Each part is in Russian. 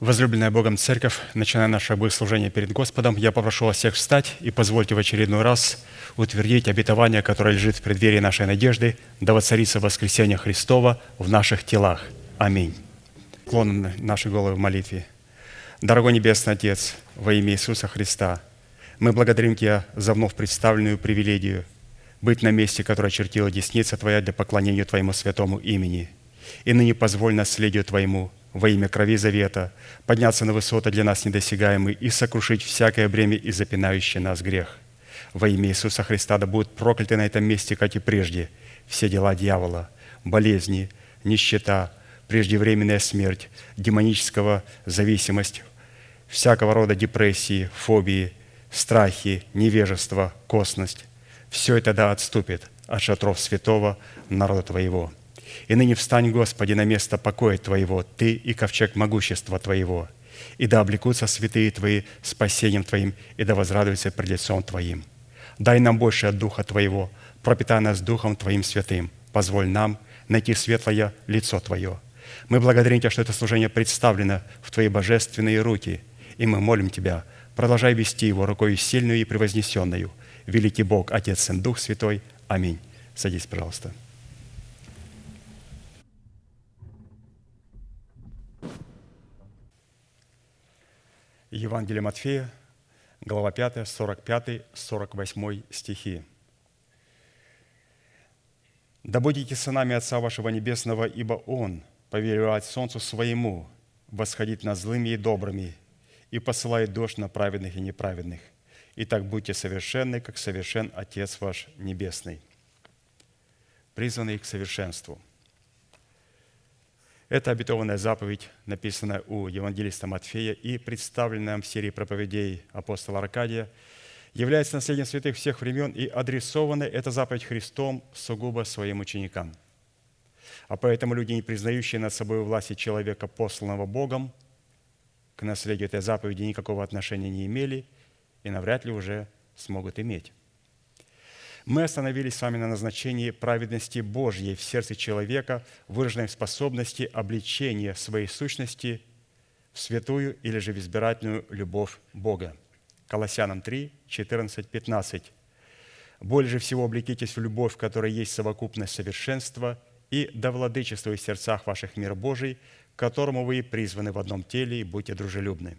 Возлюбленная Богом Церковь, начиная наше богослужение перед Господом, я попрошу вас всех встать и позвольте в очередной раз утвердить обетование, которое лежит в преддверии нашей надежды, да воцарится воскресение Христова в наших телах. Аминь. Клоним наши головы в молитве. Дорогой Небесный Отец, во имя Иисуса Христа, мы благодарим Тебя за вновь представленную привилегию быть на месте, которое чертила десница Твоя для поклонения Твоему святому имени. И ныне позволь наследию Твоему – во имя крови завета, подняться на высоты для нас недосягаемые и сокрушить всякое бремя и запинающий нас грех. Во имя Иисуса Христа да будут прокляты на этом месте, как и прежде, все дела дьявола, болезни, нищета, преждевременная смерть, демонического зависимость, всякого рода депрессии, фобии, страхи, невежество, косность. Все это да отступит от шатров святого народа Твоего – и ныне встань, Господи, на место покоя Твоего, Ты и ковчег могущества Твоего, и да облекутся святые Твои спасением Твоим, и да возрадуются пред лицом Твоим. Дай нам больше от Духа Твоего, пропитай нас Духом Твоим святым. Позволь нам найти светлое лицо Твое. Мы благодарим Тебя, что это служение представлено в Твои божественные руки, и мы молим Тебя, продолжай вести его рукой сильную и превознесенную. Великий Бог, Отец, Сын, Дух Святой. Аминь. Садись, пожалуйста. Евангелие Матфея, глава 5, 45, 48 стихи. «Да будете сынами Отца вашего Небесного, ибо Он повелевает солнцу своему восходить над злыми и добрыми и посылает дождь на праведных и неправедных. И так будьте совершенны, как совершен Отец ваш Небесный». Призванный к совершенству – это обетованная заповедь, написанная у евангелиста Матфея и представленная в серии проповедей апостола Аркадия, является наследием святых всех времен и адресована эта заповедь Христом сугубо своим ученикам. А поэтому люди, не признающие над собой власти человека, посланного Богом, к наследию этой заповеди никакого отношения не имели и навряд ли уже смогут иметь. Мы остановились с вами на назначении праведности Божьей в сердце человека, выраженной в способности обличения своей сущности в святую или же в избирательную любовь Бога. Колоссянам 3, 14, 15. «Более же всего облекитесь в любовь, которая есть совокупность совершенства, и да владычествуй в сердцах ваших мир Божий, к которому вы призваны в одном теле, и будьте дружелюбны».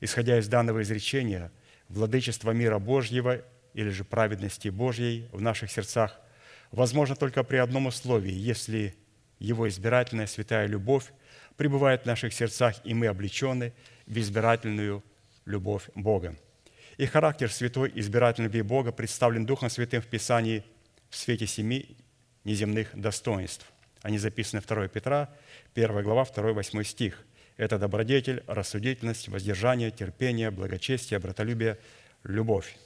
Исходя из данного изречения, владычество мира Божьего или же праведности Божьей в наших сердцах возможно только при одном условии, если Его избирательная святая любовь пребывает в наших сердцах, и мы облечены в избирательную любовь Бога. И характер святой избирательной любви Бога представлен Духом Святым в Писании в свете семи неземных достоинств. Они записаны 2 Петра, 1 глава, 2, 8 стих. Это добродетель, рассудительность, воздержание, терпение, благочестие, братолюбие, любовь.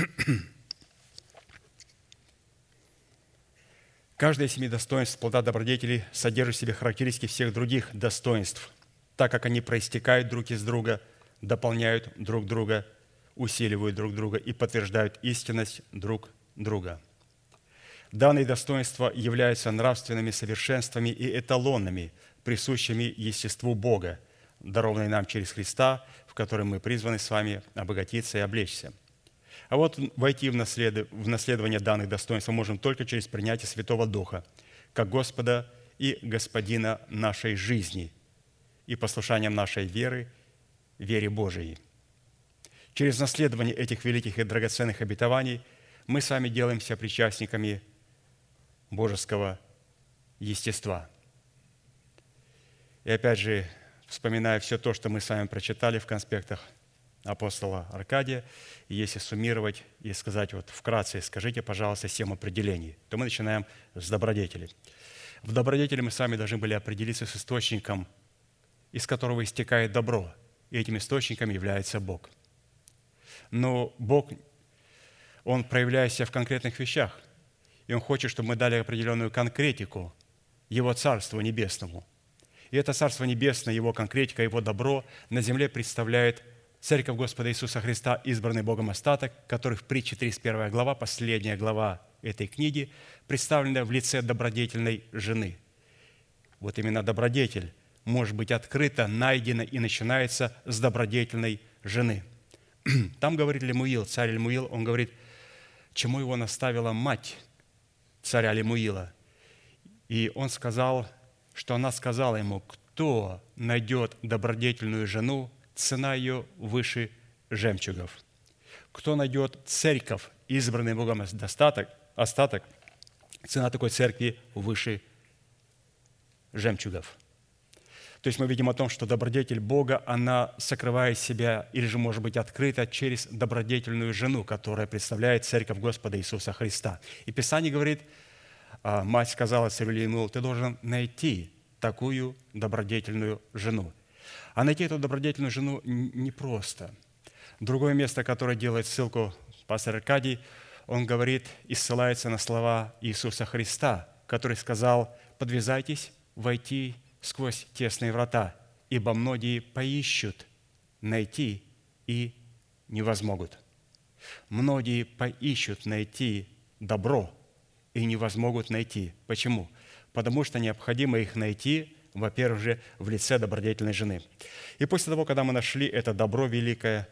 Каждое из семи достоинств плода добродетели содержит в себе характеристики всех других достоинств, так как они проистекают друг из друга, дополняют друг друга, усиливают друг друга и подтверждают истинность друг друга. Данные достоинства являются нравственными совершенствами и эталонами, присущими естеству Бога, дарованные нам через Христа, в котором мы призваны с вами обогатиться и облечься – а вот войти в, наслед... в наследование данных достоинств мы можем только через принятие Святого Духа, как Господа и Господина нашей жизни и послушанием нашей веры, вере Божией. Через наследование этих великих и драгоценных обетований мы сами делаемся причастниками божеского естества. И опять же, вспоминая все то, что мы с вами прочитали в конспектах – апостола Аркадия. И если суммировать и сказать вот вкратце, скажите, пожалуйста, семь определений, то мы начинаем с добродетели. В добродетели мы сами должны были определиться с источником, из которого истекает добро. И этим источником является Бог. Но Бог, Он проявляет себя в конкретных вещах. И Он хочет, чтобы мы дали определенную конкретику Его Царству Небесному. И это Царство Небесное, Его конкретика, Его добро на земле представляет Церковь Господа Иисуса Христа, избранный Богом остаток, который в притче 31 глава, последняя глава этой книги, представлена в лице добродетельной жены. Вот именно добродетель может быть открыта, найдена и начинается с добродетельной жены. Там говорит Лемуил, царь Лемуил, он говорит, чему его наставила мать царя Лемуила. И он сказал, что она сказала ему, кто найдет добродетельную жену, цена ее выше жемчугов. Кто найдет церковь, избранный Богом достаток, остаток, цена такой церкви выше жемчугов. То есть мы видим о том, что добродетель Бога, она сокрывает себя или же может быть открыта через добродетельную жену, которая представляет церковь Господа Иисуса Христа. И Писание говорит, а, мать сказала царю ты должен найти такую добродетельную жену. А найти эту добродетельную жену непросто. Другое место, которое делает ссылку пастор Аркадий, он говорит и ссылается на слова Иисуса Христа, который сказал, подвязайтесь войти сквозь тесные врата, ибо многие поищут найти и не возмогут. Многие поищут найти добро и не возмогут найти. Почему? Потому что необходимо их найти, во-первых же, в лице добродетельной жены. И после того, когда мы нашли это добро великое,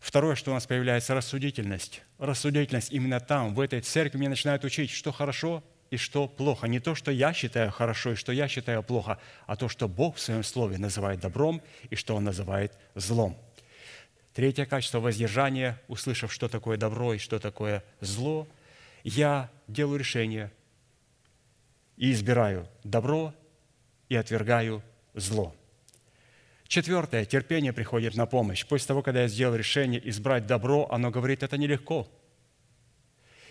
второе, что у нас появляется, рассудительность. Рассудительность именно там, в этой церкви, мне начинают учить, что хорошо, и что плохо. Не то, что я считаю хорошо и что я считаю плохо, а то, что Бог в Своем Слове называет добром и что Он называет злом. Третье качество воздержания, услышав, что такое добро и что такое зло, я делаю решение и избираю добро и отвергаю зло. Четвертое, терпение приходит на помощь. После того, когда я сделал решение избрать добро, оно говорит, это нелегко.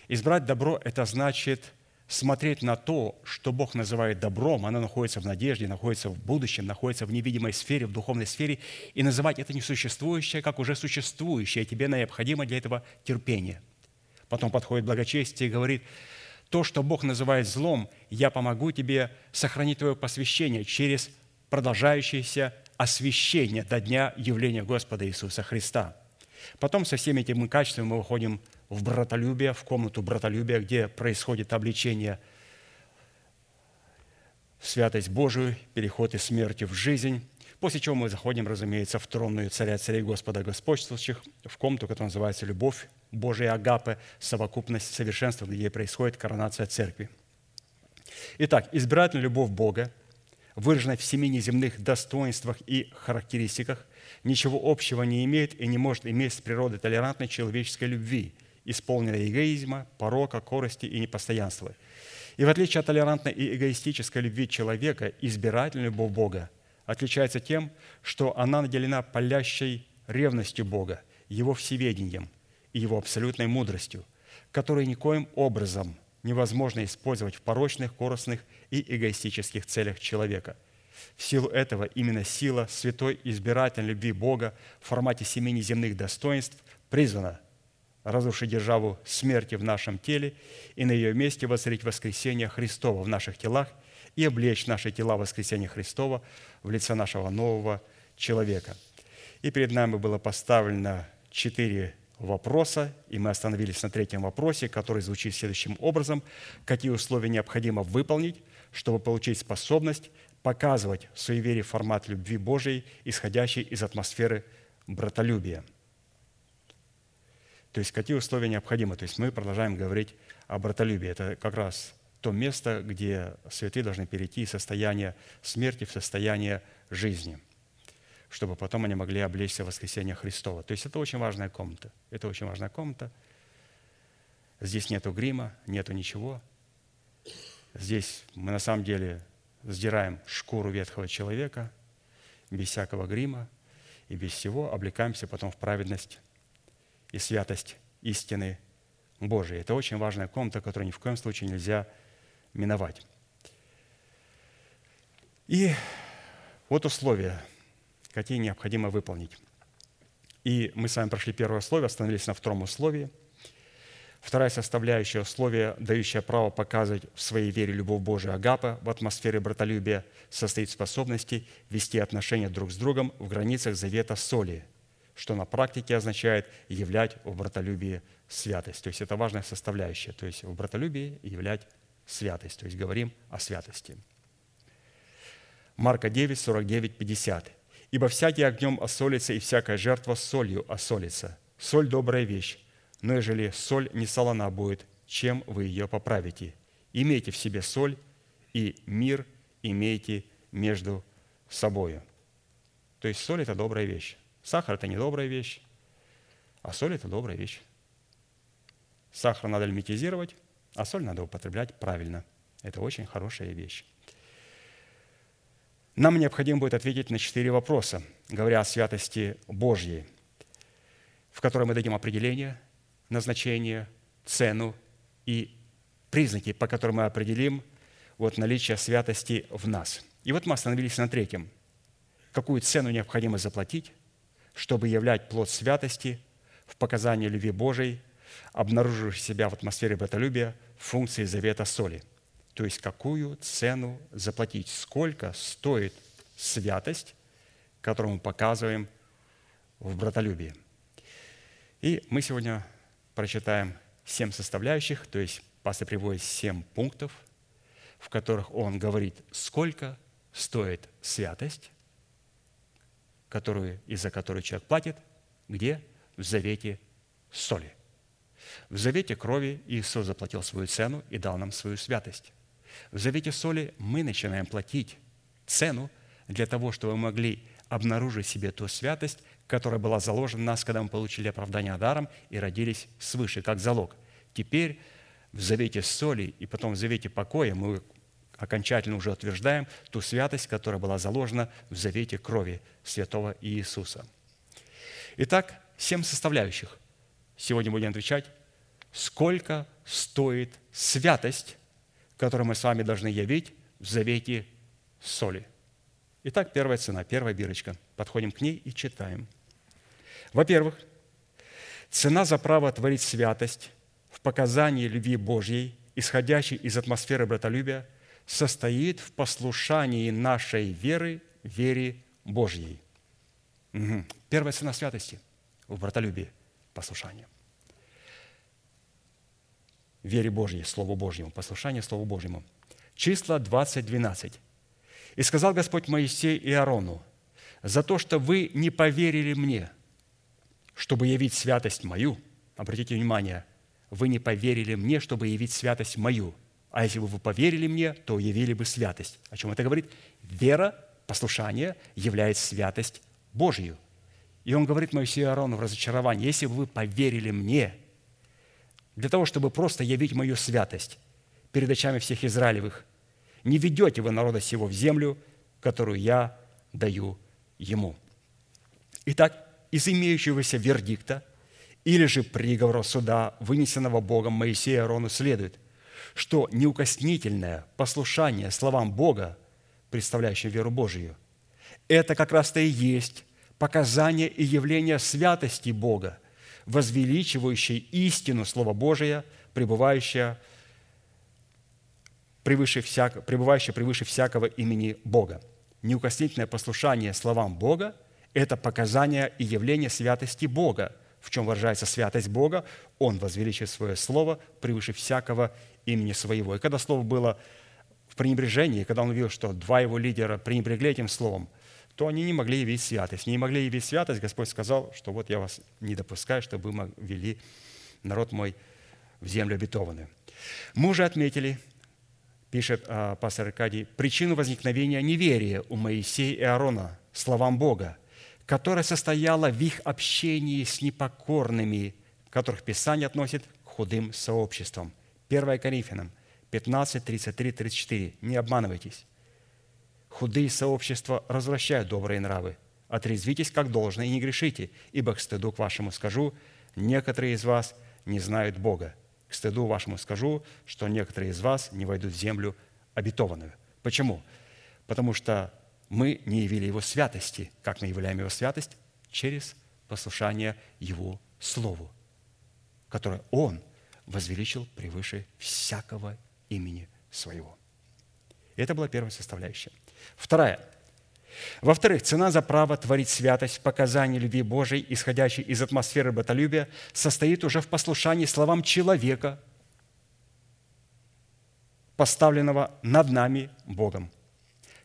Избрать добро – это значит – смотреть на то, что Бог называет добром, оно находится в надежде, находится в будущем, находится в невидимой сфере, в духовной сфере, и называть это несуществующее, как уже существующее. Тебе необходимо для этого терпение. Потом подходит благочестие и говорит, то, что Бог называет злом, я помогу тебе сохранить твое посвящение через продолжающееся освящение до дня явления Господа Иисуса Христа. Потом со всеми этими качествами мы выходим в братолюбие, в комнату братолюбия, где происходит обличение в святость Божию, переход из смерти в жизнь, после чего мы заходим, разумеется, в тронную царя царей Господа господствующих, в комнату, которая называется «Любовь Божия Агапы», совокупность совершенства, где происходит коронация церкви. Итак, избирательная любовь Бога, выраженная в семи неземных достоинствах и характеристиках, ничего общего не имеет и не может иметь с природой толерантной человеческой любви – исполненной эгоизма, порока, корости и непостоянства. И в отличие от толерантной и эгоистической любви человека, избирательная любовь Бога отличается тем, что она наделена палящей ревностью Бога, Его всеведением и Его абсолютной мудростью, которую никоим образом невозможно использовать в порочных, коростных и эгоистических целях человека. В силу этого именно сила святой избирательной любви Бога в формате семи неземных достоинств призвана разрушить державу смерти в нашем теле и на ее месте воцарить воскресение Христова в наших телах и облечь наши тела воскресения Христова в лице нашего нового человека. И перед нами было поставлено четыре вопроса, и мы остановились на третьем вопросе, который звучит следующим образом. Какие условия необходимо выполнить, чтобы получить способность показывать в вере формат любви Божией, исходящей из атмосферы братолюбия – то есть какие условия необходимы? То есть мы продолжаем говорить о братолюбии. Это как раз то место, где святые должны перейти из состояния смерти в состояние жизни, чтобы потом они могли облечься в воскресение Христова. То есть это очень важная комната. Это очень важная комната. Здесь нету грима, нету ничего. Здесь мы на самом деле сдираем шкуру ветхого человека без всякого грима и без всего облекаемся потом в праведность и святость истины Божией. Это очень важная комната, которую ни в коем случае нельзя миновать. И вот условия, какие необходимо выполнить. И мы с вами прошли первое условие, остановились на втором условии. Вторая составляющая условия, дающая право показывать в своей вере любовь Божию Агапа в атмосфере братолюбия, состоит в способности вести отношения друг с другом в границах завета соли – что на практике означает являть в братолюбии святость. То есть это важная составляющая. То есть в братолюбии являть святость. То есть говорим о святости. Марка 9, 49, 50. «Ибо всякий огнем осолится, и всякая жертва солью осолится. Соль – добрая вещь, но ежели соль не солона будет, чем вы ее поправите? Имейте в себе соль, и мир имейте между собою». То есть соль – это добрая вещь. Сахар – это не добрая вещь, а соль – это добрая вещь. Сахар надо лимитизировать, а соль надо употреблять правильно. Это очень хорошая вещь. Нам необходимо будет ответить на четыре вопроса, говоря о святости Божьей, в которой мы дадим определение, назначение, цену и признаки, по которым мы определим вот наличие святости в нас. И вот мы остановились на третьем. Какую цену необходимо заплатить, чтобы являть плод святости в показании любви Божией, обнаружившей себя в атмосфере братолюбия, функции завета соли – то есть какую цену заплатить, сколько стоит святость, которую мы показываем в братолюбии. И мы сегодня прочитаем семь составляющих, то есть пастор приводит семь пунктов, в которых он говорит, сколько стоит святость, которую, из-за которой человек платит, где? В завете соли. В завете крови Иисус заплатил свою цену и дал нам свою святость. В завете соли мы начинаем платить цену для того, чтобы мы могли обнаружить себе ту святость, которая была заложена в нас, когда мы получили оправдание даром и родились свыше, как залог. Теперь в завете соли и потом в завете покоя мы окончательно уже утверждаем ту святость, которая была заложена в завете крови святого Иисуса. Итак, семь составляющих. Сегодня будем отвечать, сколько стоит святость который мы с вами должны явить в завете соли. Итак, первая цена, первая бирочка. Подходим к ней и читаем. Во-первых, цена за право творить святость в показании любви Божьей, исходящей из атмосферы братолюбия, состоит в послушании нашей веры, вере Божьей. Угу. Первая цена святости в братолюбии – послушание вере Божьей, Слову Божьему, послушание Слову Божьему. Числа 20, 12. «И сказал Господь Моисей и Аарону, за то, что вы не поверили мне, чтобы явить святость мою». Обратите внимание, вы не поверили мне, чтобы явить святость мою. А если бы вы поверили мне, то явили бы святость. О чем это говорит? Вера, послушание является святость Божью. И он говорит Моисею и Аарону в разочаровании, если бы вы поверили мне, для того, чтобы просто явить мою святость перед очами всех Израилевых. Не ведете вы народа сего в землю, которую я даю ему». Итак, из имеющегося вердикта или же приговора суда, вынесенного Богом Моисея Аарону, следует, что неукоснительное послушание словам Бога, представляющим веру Божию, это как раз-то и есть показание и явление святости Бога – возвеличивающей истину Слова Божия, пребывающая превыше, всяко, пребывающая превыше всякого имени Бога. Неукоснительное послушание словам Бога – это показание и явление святости Бога. В чем выражается святость Бога? Он возвеличивает свое слово превыше всякого имени своего. И когда слово было в пренебрежении, когда он увидел, что два его лидера пренебрегли этим словом – то они не могли явить святость. Не могли явить святость, Господь сказал, что вот я вас не допускаю, чтобы вы вели народ мой в землю обетованную. Мы уже отметили, пишет а, пастор Аркадий, причину возникновения неверия у Моисея и Аарона словам Бога, которая состояла в их общении с непокорными, которых Писание относит к худым сообществам. 1 Коринфянам 15, 33, 34. Не обманывайтесь. Худые сообщества развращают добрые нравы. Отрезвитесь как должно и не грешите, ибо к стыду к вашему скажу, некоторые из вас не знают Бога. К стыду вашему скажу, что некоторые из вас не войдут в землю обетованную. Почему? Потому что мы не явили Его святости. Как мы являем Его святость? Через послушание Его Слову, которое Он возвеличил превыше всякого имени Своего. Это была первая составляющая. Вторая. Во-вторых, цена за право творить святость, показание любви Божией, исходящей из атмосферы братолюбия, состоит уже в послушании словам человека, поставленного над нами Богом.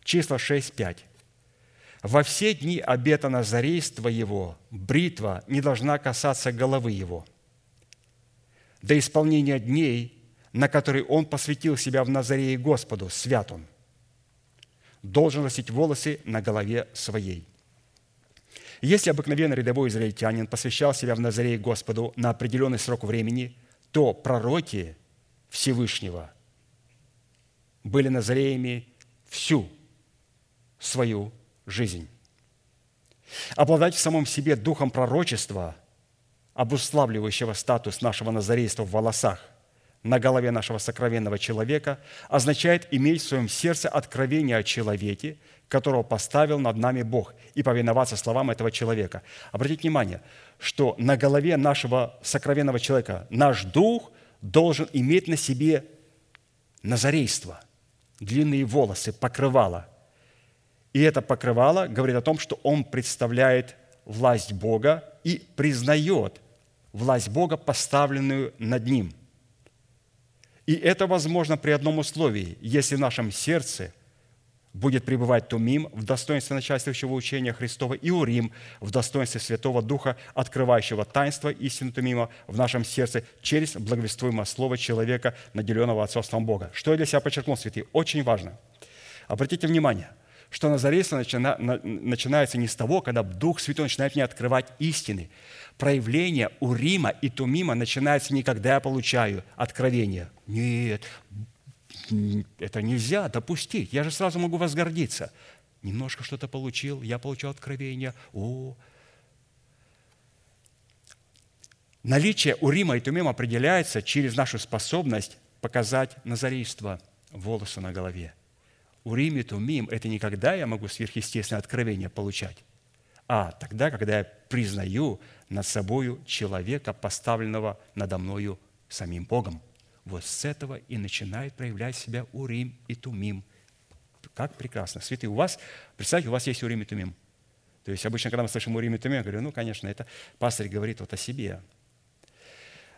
Числа 6, 5. «Во все дни обета назарейства его бритва не должна касаться головы его. До исполнения дней, на которые он посвятил себя в Назарее Господу, свят он, должен носить волосы на голове своей». Если обыкновенный рядовой израильтянин посвящал себя в Назарее Господу на определенный срок времени, то пророки Всевышнего были назареями всю свою жизнь. Обладать в самом себе духом пророчества, обуславливающего статус нашего назарейства в волосах на голове нашего сокровенного человека, означает иметь в своем сердце откровение о человеке, которого поставил над нами Бог, и повиноваться словам этого человека. Обратите внимание, что на голове нашего сокровенного человека наш дух должен иметь на себе назарейство, длинные волосы, покрывало – и это покрывало говорит о том, что он представляет власть Бога и признает власть Бога, поставленную над ним. И это возможно при одном условии, если в нашем сердце будет пребывать Тумим в достоинстве начальствующего учения Христова и Урим в достоинстве Святого Духа, открывающего таинство истины Тумима в нашем сердце через благовествуемое слово человека, наделенного отцовством Бога. Что я для себя подчеркнул, святые? Очень важно. Обратите внимание – что Назарейство начина, начинается не с того, когда Дух Святой начинает мне открывать истины. Проявление у Рима и Тумима начинается не когда я получаю откровение. Нет, это нельзя допустить. Я же сразу могу возгордиться. Немножко что-то получил, я получил откровение. О, Наличие у Рима и Тумима определяется через нашу способность показать назарейство, волосы на голове – Урим и Тумим – это не когда я могу сверхъестественное откровение получать, а тогда, когда я признаю над собою человека, поставленного надо мною самим Богом. Вот с этого и начинает проявлять себя Урим и Тумим. Как прекрасно. Святые, у вас, представьте, у вас есть Урим и Тумим. То есть обычно, когда мы слышим Урим и Тумим, я говорю, ну, конечно, это пастырь говорит вот о себе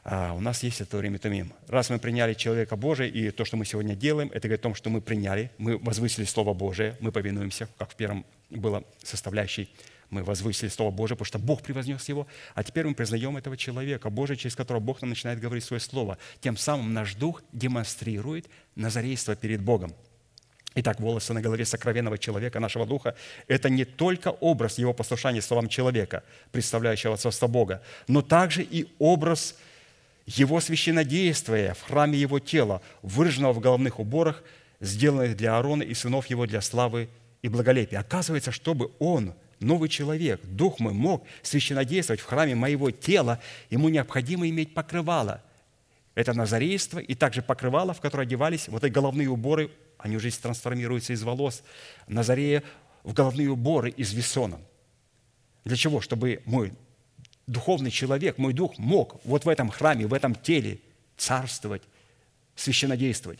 а у нас есть это время Тумим. Раз мы приняли человека Божия, и то, что мы сегодня делаем, это говорит о том, что мы приняли, мы возвысили Слово Божие, мы повинуемся, как в первом было составляющей, мы возвысили Слово Божие, потому что Бог превознес его, а теперь мы признаем этого человека Божия, через которого Бог нам начинает говорить свое Слово. Тем самым наш дух демонстрирует назарейство перед Богом. Итак, волосы на голове сокровенного человека, нашего духа, это не только образ его послушания словам человека, представляющего отцовство Бога, но также и образ – его священнодействие в храме его тела, выраженного в головных уборах, сделанных для Аарона и сынов его для славы и благолепия. Оказывается, чтобы он, новый человек, дух мой, мог священодействовать в храме моего тела, ему необходимо иметь покрывало. Это назарейство и также покрывало, в которое одевались вот эти головные уборы, они уже трансформируются из волос, Назарея в головные уборы из весона. Для чего? Чтобы мой духовный человек, мой дух мог вот в этом храме, в этом теле царствовать, священодействовать.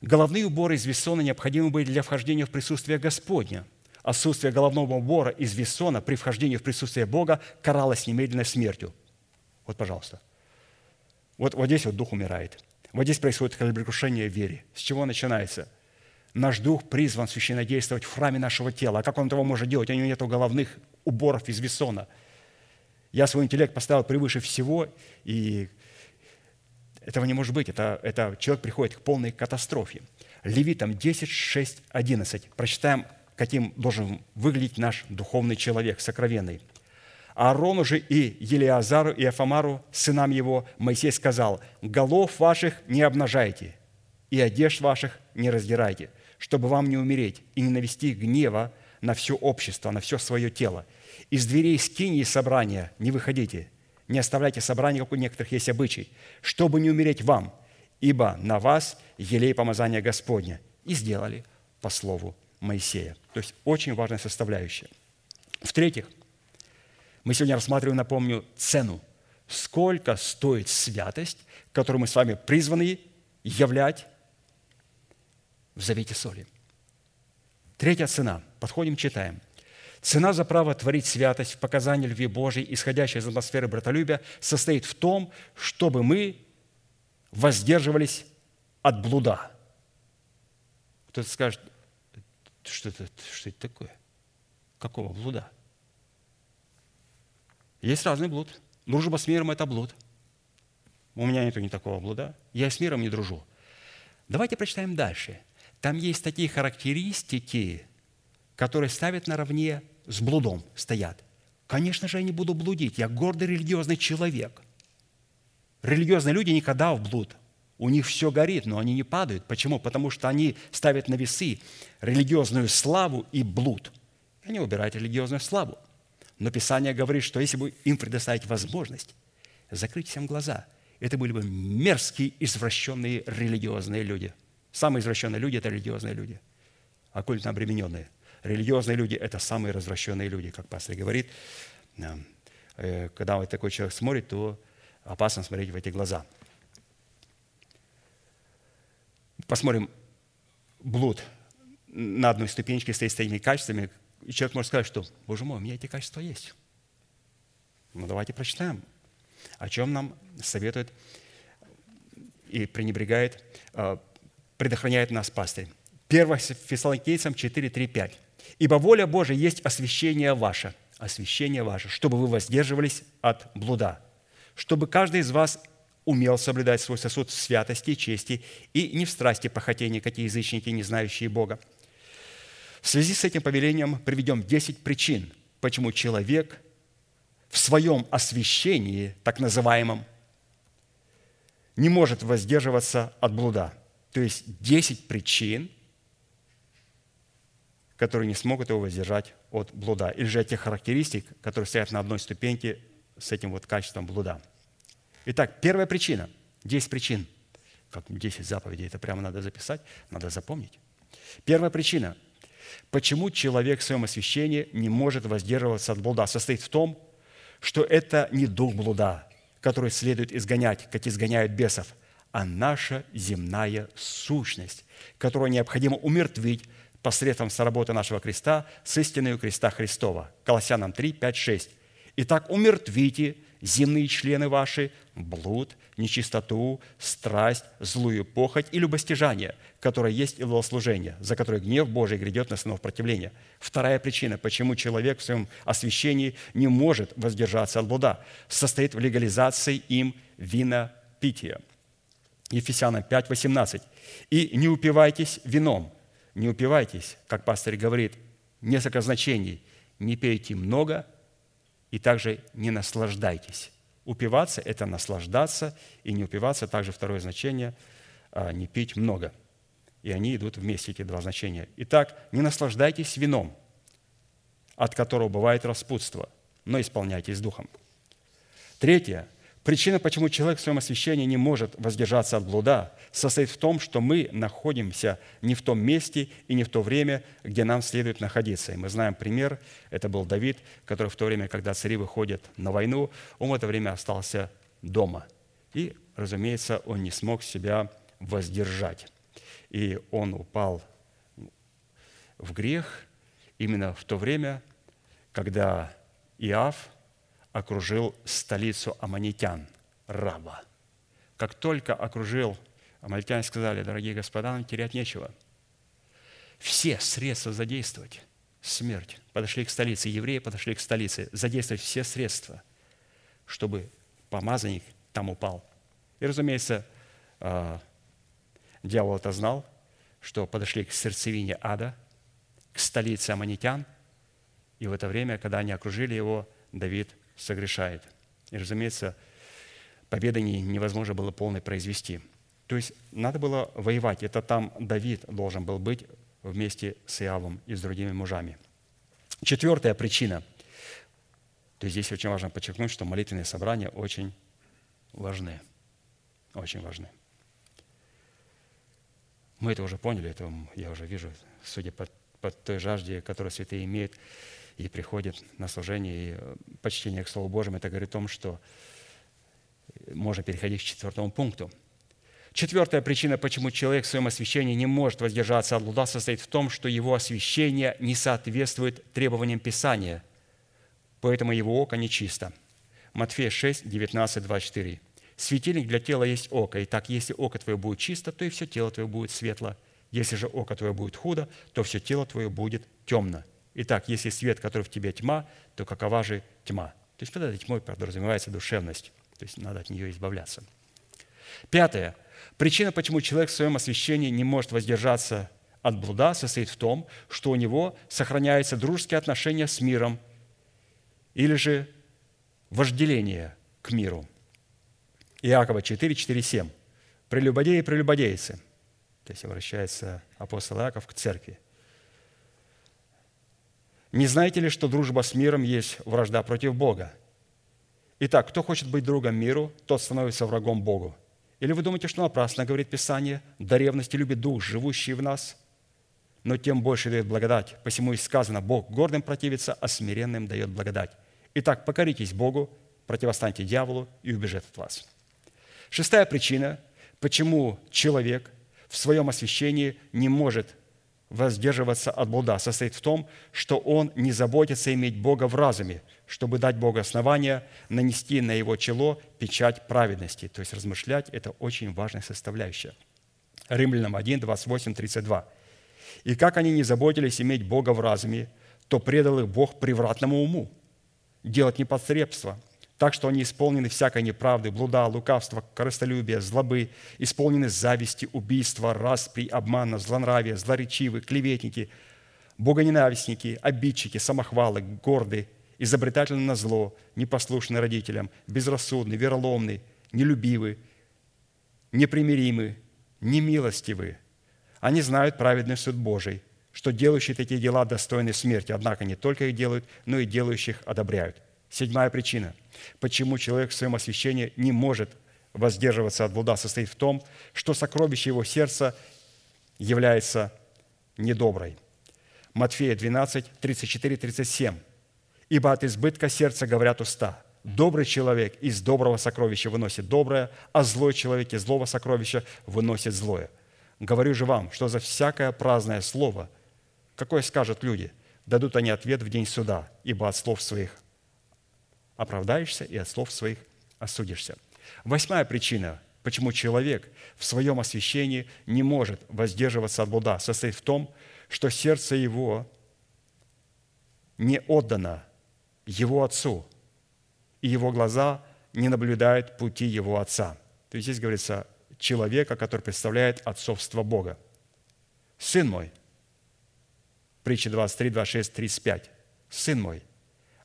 Головные уборы из весона необходимы были для вхождения в присутствие Господня. Отсутствие головного убора из весона при вхождении в присутствие Бога каралось немедленной смертью. Вот, пожалуйста. Вот, вот здесь вот дух умирает. Вот здесь происходит кораблекрушение в вере. С чего начинается? Наш дух призван священодействовать в храме нашего тела. А как он этого может делать? У него нет головных уборов из весона – я свой интеллект поставил превыше всего, и этого не может быть. Это, это человек приходит к полной катастрофе. Левитам 10, 6, 11. Прочитаем, каким должен выглядеть наш духовный человек, сокровенный. Аарону же и Елиазару и Афамару, сынам его, Моисей сказал, «Голов ваших не обнажайте, и одежд ваших не раздирайте, чтобы вам не умереть и не навести гнева на все общество, на все свое тело, из дверей скинии собрания не выходите, не оставляйте собрания, как у некоторых есть обычай, чтобы не умереть вам, ибо на вас елей помазания Господня. И сделали по слову Моисея. То есть очень важная составляющая. В-третьих, мы сегодня рассматриваем, напомню, цену. Сколько стоит святость, которую мы с вами призваны являть в завете соли. Третья цена. Подходим, читаем. Цена за право творить святость в показании любви Божьей, исходящей из атмосферы братолюбия, состоит в том, чтобы мы воздерживались от блуда. Кто-то скажет, что это, что это такое? Какого блуда? Есть разный блуд. Дружба с миром – это блуд. У меня нету ни такого блуда. Я с миром не дружу. Давайте прочитаем дальше. Там есть такие характеристики, которые ставят наравне с блудом, стоят. Конечно же, я не буду блудить. Я гордый религиозный человек. Религиозные люди никогда в блуд. У них все горит, но они не падают. Почему? Потому что они ставят на весы религиозную славу и блуд. Они убирают религиозную славу. Но Писание говорит, что если бы им предоставить возможность закрыть всем глаза, это были бы мерзкие, извращенные религиозные люди. Самые извращенные люди – это религиозные люди, оккультно обремененные. Религиозные люди – это самые развращенные люди, как пастор говорит. Э, когда вот такой человек смотрит, то опасно смотреть в эти глаза. Посмотрим, блуд на одной ступенечке стоит с такими качествами, и человек может сказать, что, Боже мой, у меня эти качества есть. Ну, давайте прочитаем, о чем нам советует и пренебрегает, э, предохраняет нас пастырь. 1 Фессалоникийцам 4, 3, 5. «Ибо воля Божия есть освящение ваше, освящение ваше, чтобы вы воздерживались от блуда, чтобы каждый из вас умел соблюдать свой сосуд в святости и чести и не в страсти похотения, какие язычники, не знающие Бога, в связи с этим повелением приведем 10 причин, почему человек в своем освящении, так называемом, не может воздерживаться от блуда. То есть 10 причин, которые не смогут его воздержать от блуда. Или же тех характеристик, которые стоят на одной ступеньке с этим вот качеством блуда. Итак, первая причина. 10 причин. Как 10 заповедей, это прямо надо записать, надо запомнить. Первая причина – Почему человек в своем освящении не может воздерживаться от блуда? Состоит в том, что это не дух блуда, который следует изгонять, как изгоняют бесов, а наша земная сущность, которую необходимо умертвить посредством соработы нашего креста с истиной креста Христова. Колоссянам 3, 5, 6. Итак, умертвите земные члены ваши, блуд, нечистоту, страсть, злую похоть и любостяжание, которое есть и злослужение, за которое гнев Божий грядет на сынов противления. Вторая причина, почему человек в своем освящении не может воздержаться от блуда, состоит в легализации им вина пития. Ефесянам 5, 18. «И не упивайтесь вином». Не упивайтесь, как пастор говорит, несколько значений. Не пейте много – и также не наслаждайтесь. Упиваться – это наслаждаться, и не упиваться – также второе значение а, – не пить много. И они идут вместе, эти два значения. Итак, не наслаждайтесь вином, от которого бывает распутство, но исполняйтесь духом. Третье – Причина, почему человек в своем освящении не может воздержаться от блуда, состоит в том, что мы находимся не в том месте и не в то время, где нам следует находиться. И мы знаем пример, это был Давид, который в то время, когда цари выходят на войну, он в это время остался дома. И, разумеется, он не смог себя воздержать. И он упал в грех именно в то время, когда Иав – окружил столицу аманитян, Раба. Как только окружил, аманитяне сказали, дорогие господа, нам терять нечего. Все средства задействовать. Смерть. Подошли к столице. Евреи подошли к столице. Задействовать все средства, чтобы помазанник там упал. И, разумеется, а, дьявол это знал, что подошли к сердцевине ада, к столице аманитян, и в это время, когда они окружили его, Давид согрешает. И, разумеется, победы невозможно было полной произвести. То есть надо было воевать. Это там Давид должен был быть вместе с Иавом и с другими мужами. Четвертая причина. То есть здесь очень важно подчеркнуть, что молитвенные собрания очень важны. Очень важны. Мы это уже поняли, это я уже вижу, судя по, по той жажде, которую святые имеют, и приходит на служение и э, почтение к Слову Божьему, это говорит о том, что можно переходить к четвертому пункту. Четвертая причина, почему человек в своем освящении не может воздержаться от блуда, состоит в том, что его освящение не соответствует требованиям Писания, поэтому его око нечисто. Матфея 6, 19, 24. Светильник для тела есть око, и так, если око твое будет чисто, то и все тело твое будет светло. Если же око твое будет худо, то все тело твое будет темно. Итак, если свет, который в тебе тьма, то какова же тьма? То есть под этой тьмой подразумевается душевность, то есть надо от нее избавляться. Пятое. Причина, почему человек в своем освящении не может воздержаться от блуда, состоит в том, что у него сохраняются дружеские отношения с миром или же вожделение к миру. Иакова 4, 4, 7. «Прелюбодеи и прелюбодейцы». То есть обращается апостол Иаков к церкви. «Не знаете ли, что дружба с миром есть вражда против Бога? Итак, кто хочет быть другом миру, тот становится врагом Богу. Или вы думаете, что напрасно, говорит Писание, до ревности любит Дух, живущий в нас? Но тем больше дает благодать. Посему и сказано, Бог гордым противится, а смиренным дает благодать. Итак, покоритесь Богу, противостаньте дьяволу и убежит от вас. Шестая причина, почему человек в своем освящении не может воздерживаться от блуда, состоит в том, что он не заботится иметь Бога в разуме, чтобы дать Богу основания нанести на его чело печать праведности. То есть размышлять – это очень важная составляющая. Римлянам 1, 28, 32. «И как они не заботились иметь Бога в разуме, то предал их Бог превратному уму, делать непотребство, так что они исполнены всякой неправды, блуда, лукавства, корыстолюбия, злобы, исполнены зависти, убийства, распри, обмана, злонравия, злоречивы, клеветники, богоненавистники, обидчики, самохвалы, горды, изобретательны на зло, непослушны родителям, безрассудны, вероломны, нелюбивы, непримиримы, немилостивы. Они знают праведный суд Божий, что делающие такие дела достойны смерти, однако не только их делают, но и делающих одобряют. Седьмая причина – Почему человек в своем освящении не может воздерживаться от блуда, состоит в том, что сокровище его сердца является недоброй. Матфея 12, 34, 37. «Ибо от избытка сердца говорят уста. Добрый человек из доброго сокровища выносит доброе, а злой человек из злого сокровища выносит злое. Говорю же вам, что за всякое праздное слово, какое скажут люди, дадут они ответ в день суда, ибо от слов своих оправдаешься и от слов своих осудишься. Восьмая причина, почему человек в своем освящении не может воздерживаться от блуда, состоит в том, что сердце его не отдано его отцу, и его глаза не наблюдают пути его отца. То есть здесь говорится человека, который представляет отцовство Бога. «Сын мой», притча 23, 26, 35, «Сын мой,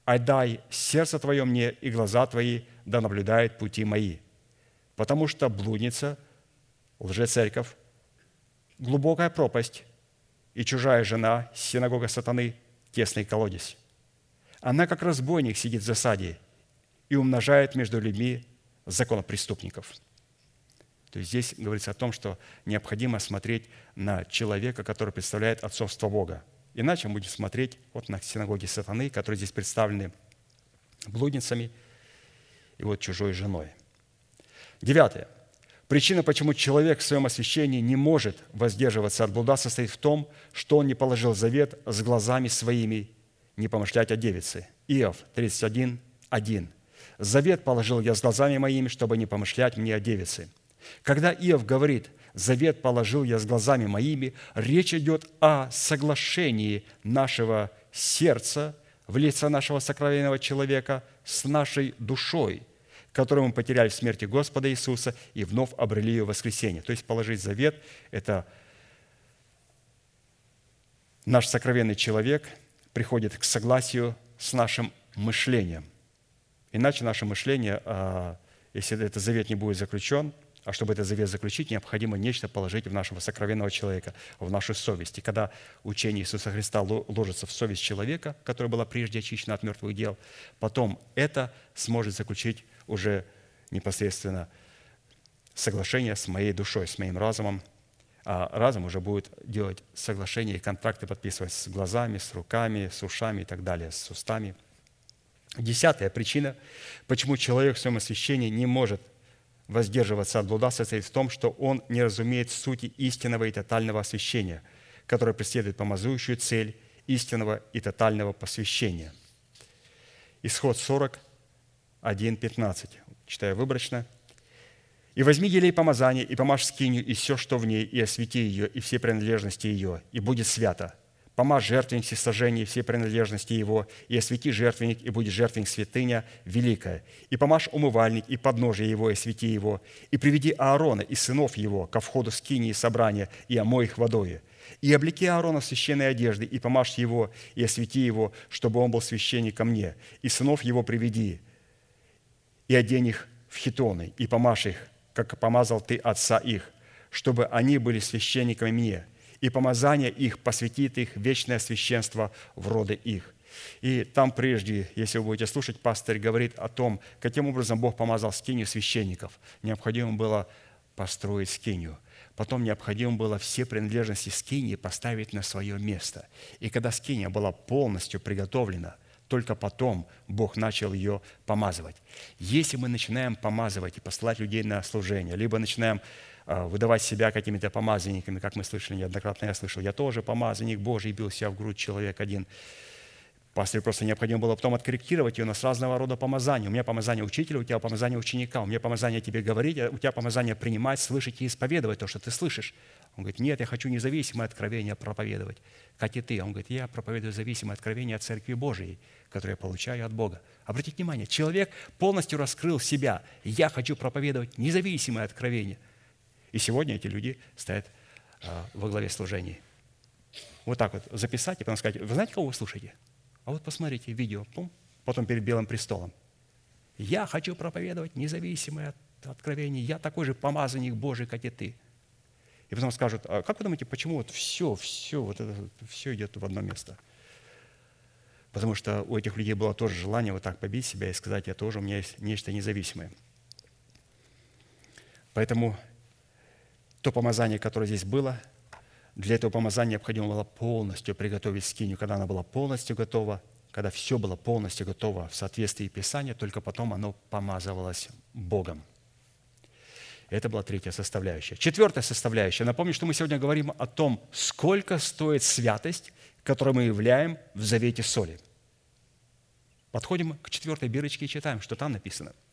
отдай сердце твое мне и глаза твои, да наблюдают пути мои. Потому что блудница, лжецерковь, глубокая пропасть и чужая жена, синагога сатаны, тесный колодец. Она, как разбойник, сидит в засаде и умножает между людьми законопреступников. То есть здесь говорится о том, что необходимо смотреть на человека, который представляет отцовство Бога – Иначе мы будем смотреть вот на синагоги сатаны, которые здесь представлены блудницами и вот чужой женой. Девятое. Причина, почему человек в своем освящении не может воздерживаться от блуда, состоит в том, что он не положил завет с глазами своими не помышлять о девице. Иов 31, 1. «Завет положил я с глазами моими, чтобы не помышлять мне о девице». Когда Иов говорит, завет положил я с глазами моими, речь идет о соглашении нашего сердца в лице нашего сокровенного человека с нашей душой, которую мы потеряли в смерти Господа Иисуса и вновь обрели ее в воскресенье. То есть положить завет – это наш сокровенный человек приходит к согласию с нашим мышлением. Иначе наше мышление, а, если этот завет не будет заключен – а чтобы этот завет заключить, необходимо нечто положить в нашего сокровенного человека, в нашу совесть. И когда учение Иисуса Христа ложится в совесть человека, которая была прежде очищена от мертвых дел, потом это сможет заключить уже непосредственно соглашение с моей душой, с моим разумом, а разум уже будет делать соглашения и контракты подписывать с глазами, с руками, с ушами и так далее, с устами. Десятая причина, почему человек в своем освящении не может воздерживаться от блуда состоит в том, что он не разумеет сути истинного и тотального освящения, которое преследует помазующую цель истинного и тотального посвящения. Исход 40, 1, 15. Читаю выборочно. «И возьми елей помазания, и помажь скинью, и все, что в ней, и освети ее, и все принадлежности ее, и будет свято, помажь жертвенник всесожжения и все принадлежности его, и освети жертвенник, и будет жертвенник святыня великая. И помажь умывальник, и подножие его, и освети его, и приведи Аарона и сынов его ко входу скинии собрания, и омой их водою. И облеки Аарона в священной одежды, и помажь его, и освети его, чтобы он был священником мне. И сынов его приведи, и одень их в хитоны, и помажь их, как помазал ты отца их, чтобы они были священниками мне – и помазание их посвятит их вечное священство в роды их». И там прежде, если вы будете слушать, пастор говорит о том, каким образом Бог помазал скинию священников. Необходимо было построить скинию. Потом необходимо было все принадлежности скинии поставить на свое место. И когда скиния была полностью приготовлена, только потом Бог начал ее помазывать. Если мы начинаем помазывать и посылать людей на служение, либо начинаем выдавать себя какими-то помазанниками, как мы слышали неоднократно, я слышал, я тоже помазанник Божий, бил себя в грудь человек один. Пастырю просто необходимо было потом откорректировать ее на разного рода помазания. У меня помазание учителя, у тебя помазание ученика, у меня помазание тебе говорить, у тебя помазание принимать, слышать и исповедовать то, что ты слышишь. Он говорит, нет, я хочу независимое откровение проповедовать, как и ты. Он говорит, я проповедую зависимое откровение от Церкви Божией, которое я получаю от Бога. Обратите внимание, человек полностью раскрыл себя. Я хочу проповедовать независимое откровение. И сегодня эти люди стоят а, во главе служений. Вот так вот записать и потом сказать, вы знаете, кого вы слушаете? А вот посмотрите видео, пум, потом перед Белым престолом. Я хочу проповедовать независимое от откровений. Я такой же помазанник Божий, как и ты. И потом скажут, а как вы думаете, почему вот все, все, вот это, все идет в одно место? Потому что у этих людей было тоже желание вот так побить себя и сказать, я тоже, у меня есть нечто независимое. Поэтому то помазание, которое здесь было, для этого помазания необходимо было полностью приготовить скинию. Когда она была полностью готова, когда все было полностью готово в соответствии Писания, только потом оно помазывалось Богом. Это была третья составляющая. Четвертая составляющая. Напомню, что мы сегодня говорим о том, сколько стоит святость, которую мы являем в завете соли. Подходим к четвертой бирочке и читаем, что там написано –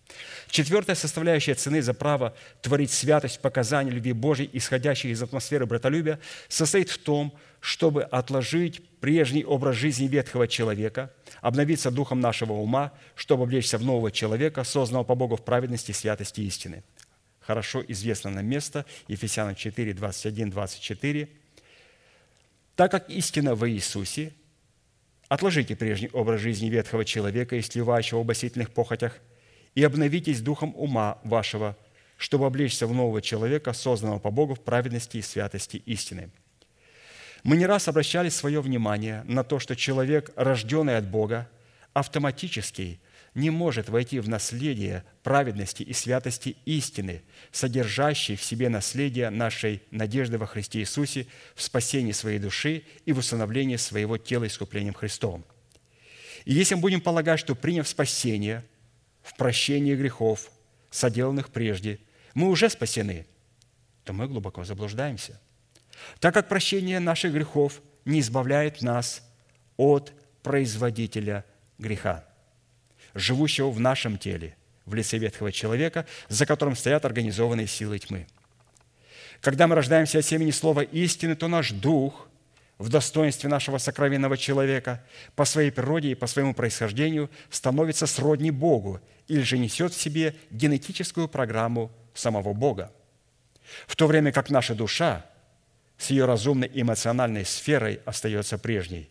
Четвертая составляющая цены за право творить святость показаний любви Божьей, исходящей из атмосферы братолюбия, состоит в том, чтобы отложить прежний образ жизни ветхого человека, обновиться духом нашего ума, чтобы облечься в нового человека, созданного по Богу в праведности, святости и истины. Хорошо известно нам место, Ефесянам 4, 21, 24. «Так как истина в Иисусе, отложите прежний образ жизни ветхого человека, истлевающего в обосительных похотях – и обновитесь духом ума вашего, чтобы облечься в нового человека, созданного по Богу в праведности и святости истины». Мы не раз обращали свое внимание на то, что человек, рожденный от Бога, автоматически не может войти в наследие праведности и святости истины, содержащей в себе наследие нашей надежды во Христе Иисусе в спасении своей души и в установлении своего тела искуплением Христовым. И если мы будем полагать, что приняв спасение – в прощении грехов, соделанных прежде, мы уже спасены, то мы глубоко заблуждаемся. Так как прощение наших грехов не избавляет нас от производителя греха, живущего в нашем теле, в лице ветхого человека, за которым стоят организованные силы тьмы. Когда мы рождаемся от семени слова истины, то наш дух – в достоинстве нашего сокровенного человека, по своей природе и по своему происхождению становится сродни Богу или же несет в себе генетическую программу самого Бога. В то время как наша душа с ее разумной эмоциональной сферой остается прежней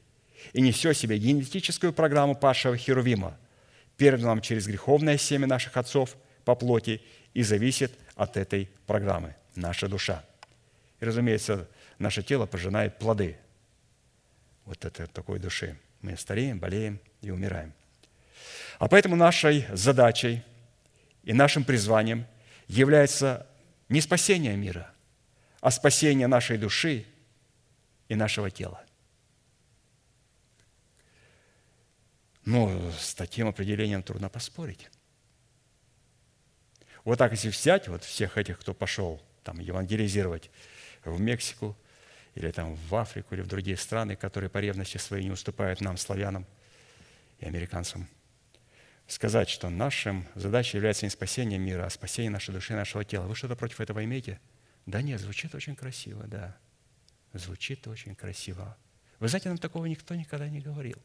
и несет в себе генетическую программу Пашего Херувима, переданную нам через греховное семя наших отцов по плоти и зависит от этой программы наша душа. И, разумеется, наше тело пожинает плоды – вот этой такой души. Мы стареем, болеем и умираем. А поэтому нашей задачей и нашим призванием является не спасение мира, а спасение нашей души и нашего тела. Но с таким определением трудно поспорить. Вот так, если взять вот всех этих, кто пошел там евангелизировать в Мексику, или там в Африку, или в другие страны, которые по ревности своей не уступают нам, славянам и американцам, сказать, что нашим задачей является не спасение мира, а спасение нашей души и нашего тела. Вы что-то против этого имеете? Да нет, звучит очень красиво, да. Звучит очень красиво. Вы знаете, нам такого никто никогда не говорил.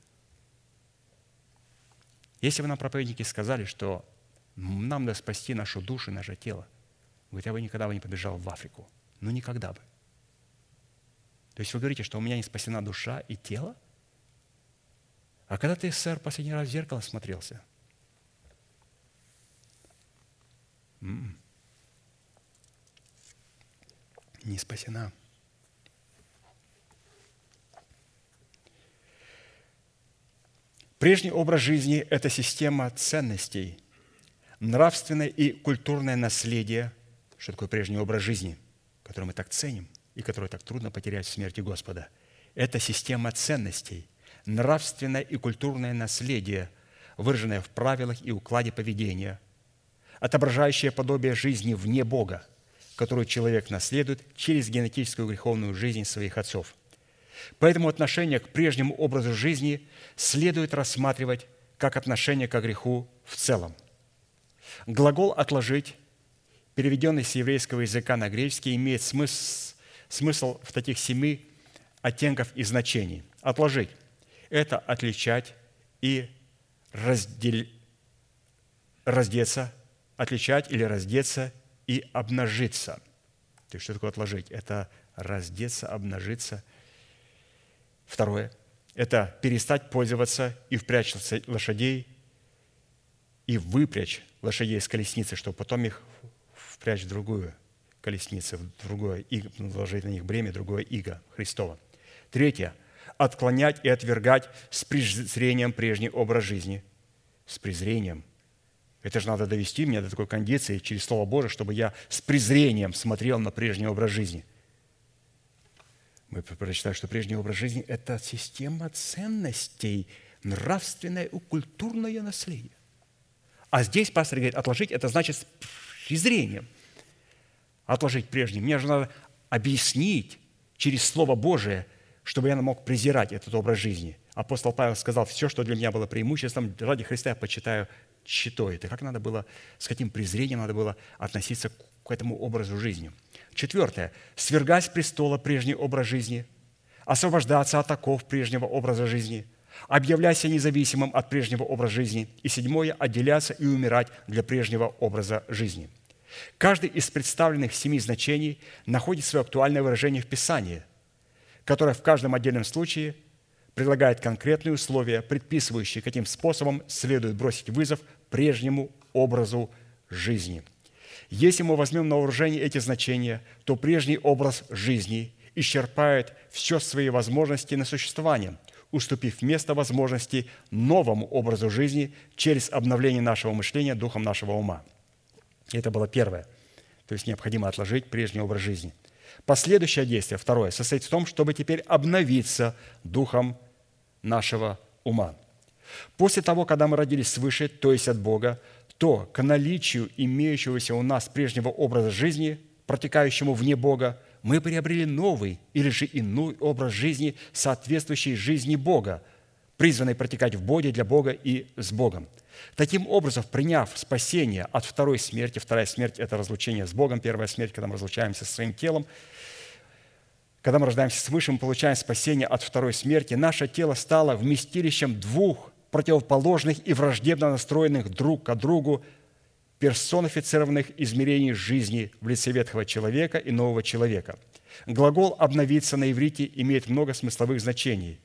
Если бы нам проповедники сказали, что нам надо спасти нашу душу и наше тело, говорит, я бы никогда бы не побежал в Африку. Ну, никогда бы. То есть вы говорите, что у меня не спасена душа и тело? А когда ты, сэр, последний раз в зеркало смотрелся? М-м. Не спасена. Прежний образ жизни – это система ценностей, нравственное и культурное наследие. Что такое прежний образ жизни, который мы так ценим – и которую так трудно потерять в смерти Господа. Это система ценностей, нравственное и культурное наследие, выраженное в правилах и укладе поведения, отображающее подобие жизни вне Бога, которую человек наследует через генетическую греховную жизнь своих отцов. Поэтому отношение к прежнему образу жизни следует рассматривать как отношение к греху в целом. Глагол «отложить», переведенный с еврейского языка на греческий, имеет смысл Смысл в таких семи оттенков и значений. Отложить – это отличать и раздел... раздеться, отличать или раздеться и обнажиться. То есть, что такое отложить? Это раздеться, обнажиться. Второе – это перестать пользоваться и впрячь лошадей, и выпрячь лошадей из колесницы, чтобы потом их впрячь в другую – колесницы, другое, иго, наложить на них бремя, другое иго Христова. Третье. Отклонять и отвергать с презрением прежний образ жизни. С презрением. Это же надо довести меня до такой кондиции через Слово Божие, чтобы я с презрением смотрел на прежний образ жизни. Мы прочитали, что прежний образ жизни – это система ценностей, нравственное и культурное наследие. А здесь пастор говорит, отложить – это значит с презрением – отложить прежним. Мне же надо объяснить через Слово Божие, чтобы я мог презирать этот образ жизни. Апостол Павел сказал, все, что для меня было преимуществом, ради Христа я почитаю щитой. Это как надо было, с каким презрением надо было относиться к этому образу жизни. Четвертое. Свергать с престола прежний образ жизни, освобождаться от оков прежнего образа жизни, объявляйся независимым от прежнего образа жизни. И седьмое. Отделяться и умирать для прежнего образа жизни – Каждый из представленных семи значений находит свое актуальное выражение в Писании, которое в каждом отдельном случае предлагает конкретные условия, предписывающие, каким способом следует бросить вызов прежнему образу жизни. Если мы возьмем на вооружение эти значения, то прежний образ жизни исчерпает все свои возможности на существование, уступив место возможности новому образу жизни через обновление нашего мышления духом нашего ума – это было первое. То есть необходимо отложить прежний образ жизни. Последующее действие, второе, состоит в том, чтобы теперь обновиться духом нашего ума. После того, когда мы родились свыше, то есть от Бога, то к наличию имеющегося у нас прежнего образа жизни, протекающему вне Бога, мы приобрели новый или же иной образ жизни, соответствующий жизни Бога, призванный протекать в Боге для Бога и с Богом – Таким образом, приняв спасение от второй смерти, вторая смерть – это разлучение с Богом, первая смерть, когда мы разлучаемся со своим телом, когда мы рождаемся свыше, мы получаем спасение от второй смерти. Наше тело стало вместилищем двух противоположных и враждебно настроенных друг к другу персонифицированных измерений жизни в лице ветхого человека и нового человека. Глагол «обновиться» на иврите имеет много смысловых значений.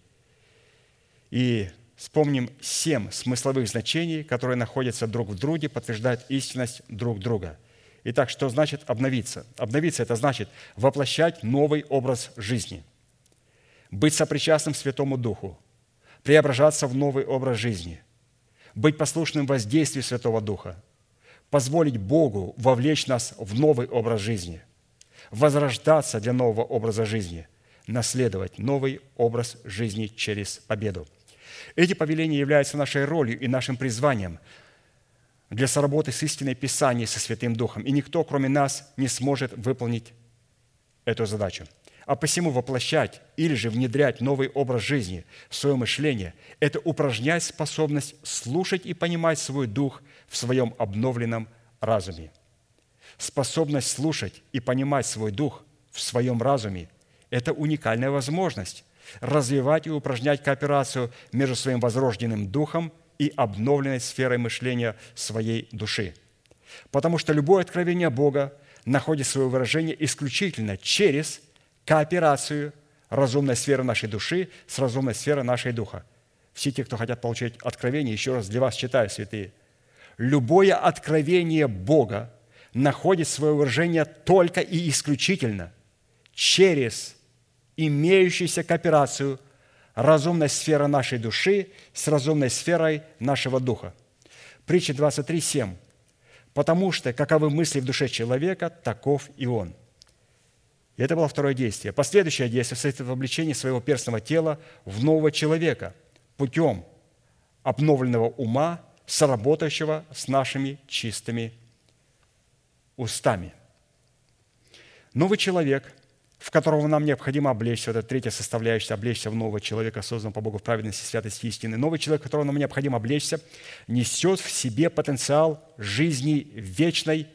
И Вспомним семь смысловых значений, которые находятся друг в друге, подтверждают истинность друг друга. Итак, что значит обновиться? Обновиться – это значит воплощать новый образ жизни, быть сопричастным Святому Духу, преображаться в новый образ жизни, быть послушным воздействию Святого Духа, позволить Богу вовлечь нас в новый образ жизни, возрождаться для нового образа жизни, наследовать новый образ жизни через победу – эти повеления являются нашей ролью и нашим призванием. для соработы с истинной Писанием, со Святым Духом. И никто, кроме нас, не сможет выполнить эту задачу. А посему воплощать или же внедрять новый образ жизни в свое мышление – это упражнять способность слушать и понимать свой дух в своем обновленном разуме. Способность слушать и понимать свой дух в своем разуме – это уникальная возможность развивать и упражнять кооперацию между своим возрожденным духом и обновленной сферой мышления своей души. Потому что любое откровение Бога находит свое выражение исключительно через кооперацию разумной сферы нашей души с разумной сферой нашей духа. Все те, кто хотят получить откровение, еще раз для вас читаю, святые. Любое откровение Бога находит свое выражение только и исключительно через имеющуюся кооперацию разумной сферы нашей души с разумной сферой нашего духа. Притча 23.7. «Потому что, каковы мысли в душе человека, таков и он». И это было второе действие. Последующее действие состоит в обличении своего перстного тела в нового человека путем обновленного ума, соработающего с нашими чистыми устами. Новый человек – в которого нам необходимо облечься, это третья составляющая, облечься в нового человека, созданного по Богу в праведности, святости истины. Новый человек, в которого нам необходимо облечься, несет в себе потенциал жизни вечной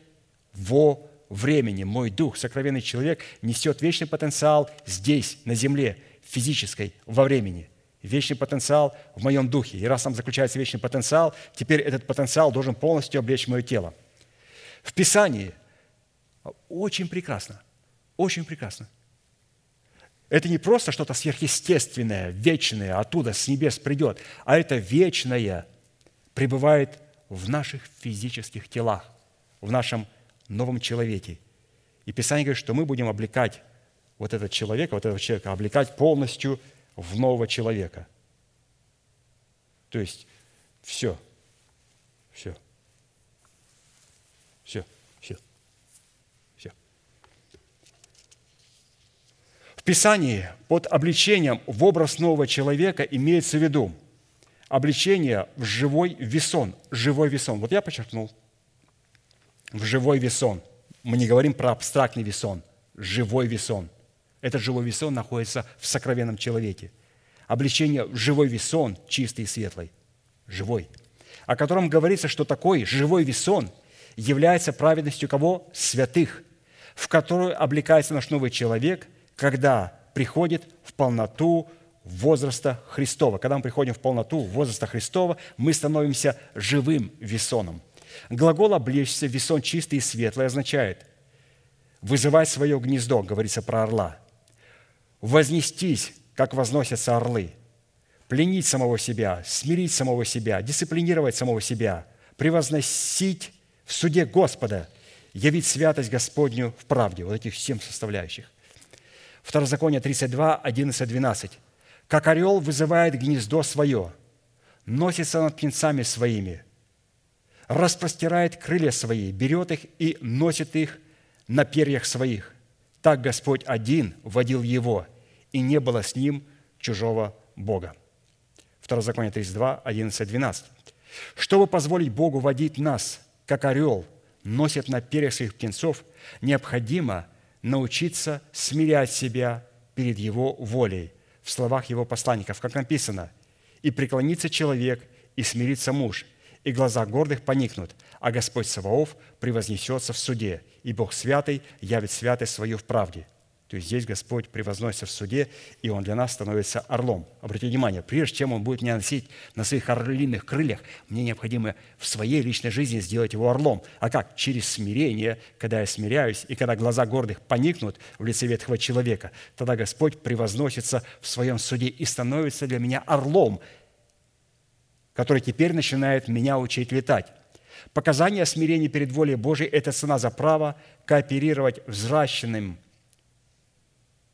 во времени. Мой дух, сокровенный человек, несет вечный потенциал здесь, на земле, физической, во времени. Вечный потенциал в моем духе. И раз там заключается вечный потенциал, теперь этот потенциал должен полностью облечь мое тело. В Писании очень прекрасно, очень прекрасно – это не просто что-то сверхъестественное, вечное, оттуда, с небес придет, а это вечное пребывает в наших физических телах, в нашем новом человеке. И Писание говорит, что мы будем облекать вот этот человек, вот этого человека, облекать полностью в нового человека. То есть все, все – Писании под обличением в образ нового человека имеется в виду обличение в живой весон. Живой весон. Вот я подчеркнул. В живой весон. Мы не говорим про абстрактный весон. Живой весон. Этот живой весон находится в сокровенном человеке. Обличение в живой весон, чистый и светлый. Живой. О котором говорится, что такой живой весон является праведностью кого? Святых, в которую облекается наш новый человек – когда приходит в полноту возраста Христова. Когда мы приходим в полноту возраста Христова, мы становимся живым весоном. Глагол «облечься» весон чистый и светлый означает вызывать свое гнездо, говорится про орла, вознестись, как возносятся орлы, пленить самого себя, смирить самого себя, дисциплинировать самого себя, превозносить в суде Господа, явить святость Господню в правде. Вот этих семь составляющих. Второзаконие 32, 11, 12. «Как орел вызывает гнездо свое, носится над птенцами своими, распростирает крылья свои, берет их и носит их на перьях своих. Так Господь один водил его, и не было с ним чужого Бога». Второзаконие 32, 11, 12. «Чтобы позволить Богу водить нас, как орел, носит на перьях своих птенцов, необходимо – научиться смирять себя перед Его волей в словах Его посланников, как написано, «И преклонится человек, и смирится муж, и глаза гордых поникнут, а Господь Саваоф превознесется в суде, и Бог святый явит святость свою в правде». То есть здесь Господь превозносится в суде, и Он для нас становится орлом. Обратите внимание, прежде чем Он будет меня носить на своих орлиных крыльях, мне необходимо в своей личной жизни сделать его орлом. А как? Через смирение, когда я смиряюсь, и когда глаза гордых поникнут в лице ветхого человека, тогда Господь превозносится в своем суде и становится для меня орлом, который теперь начинает меня учить летать. Показание смирения перед волей Божией – это цена за право кооперировать взращенным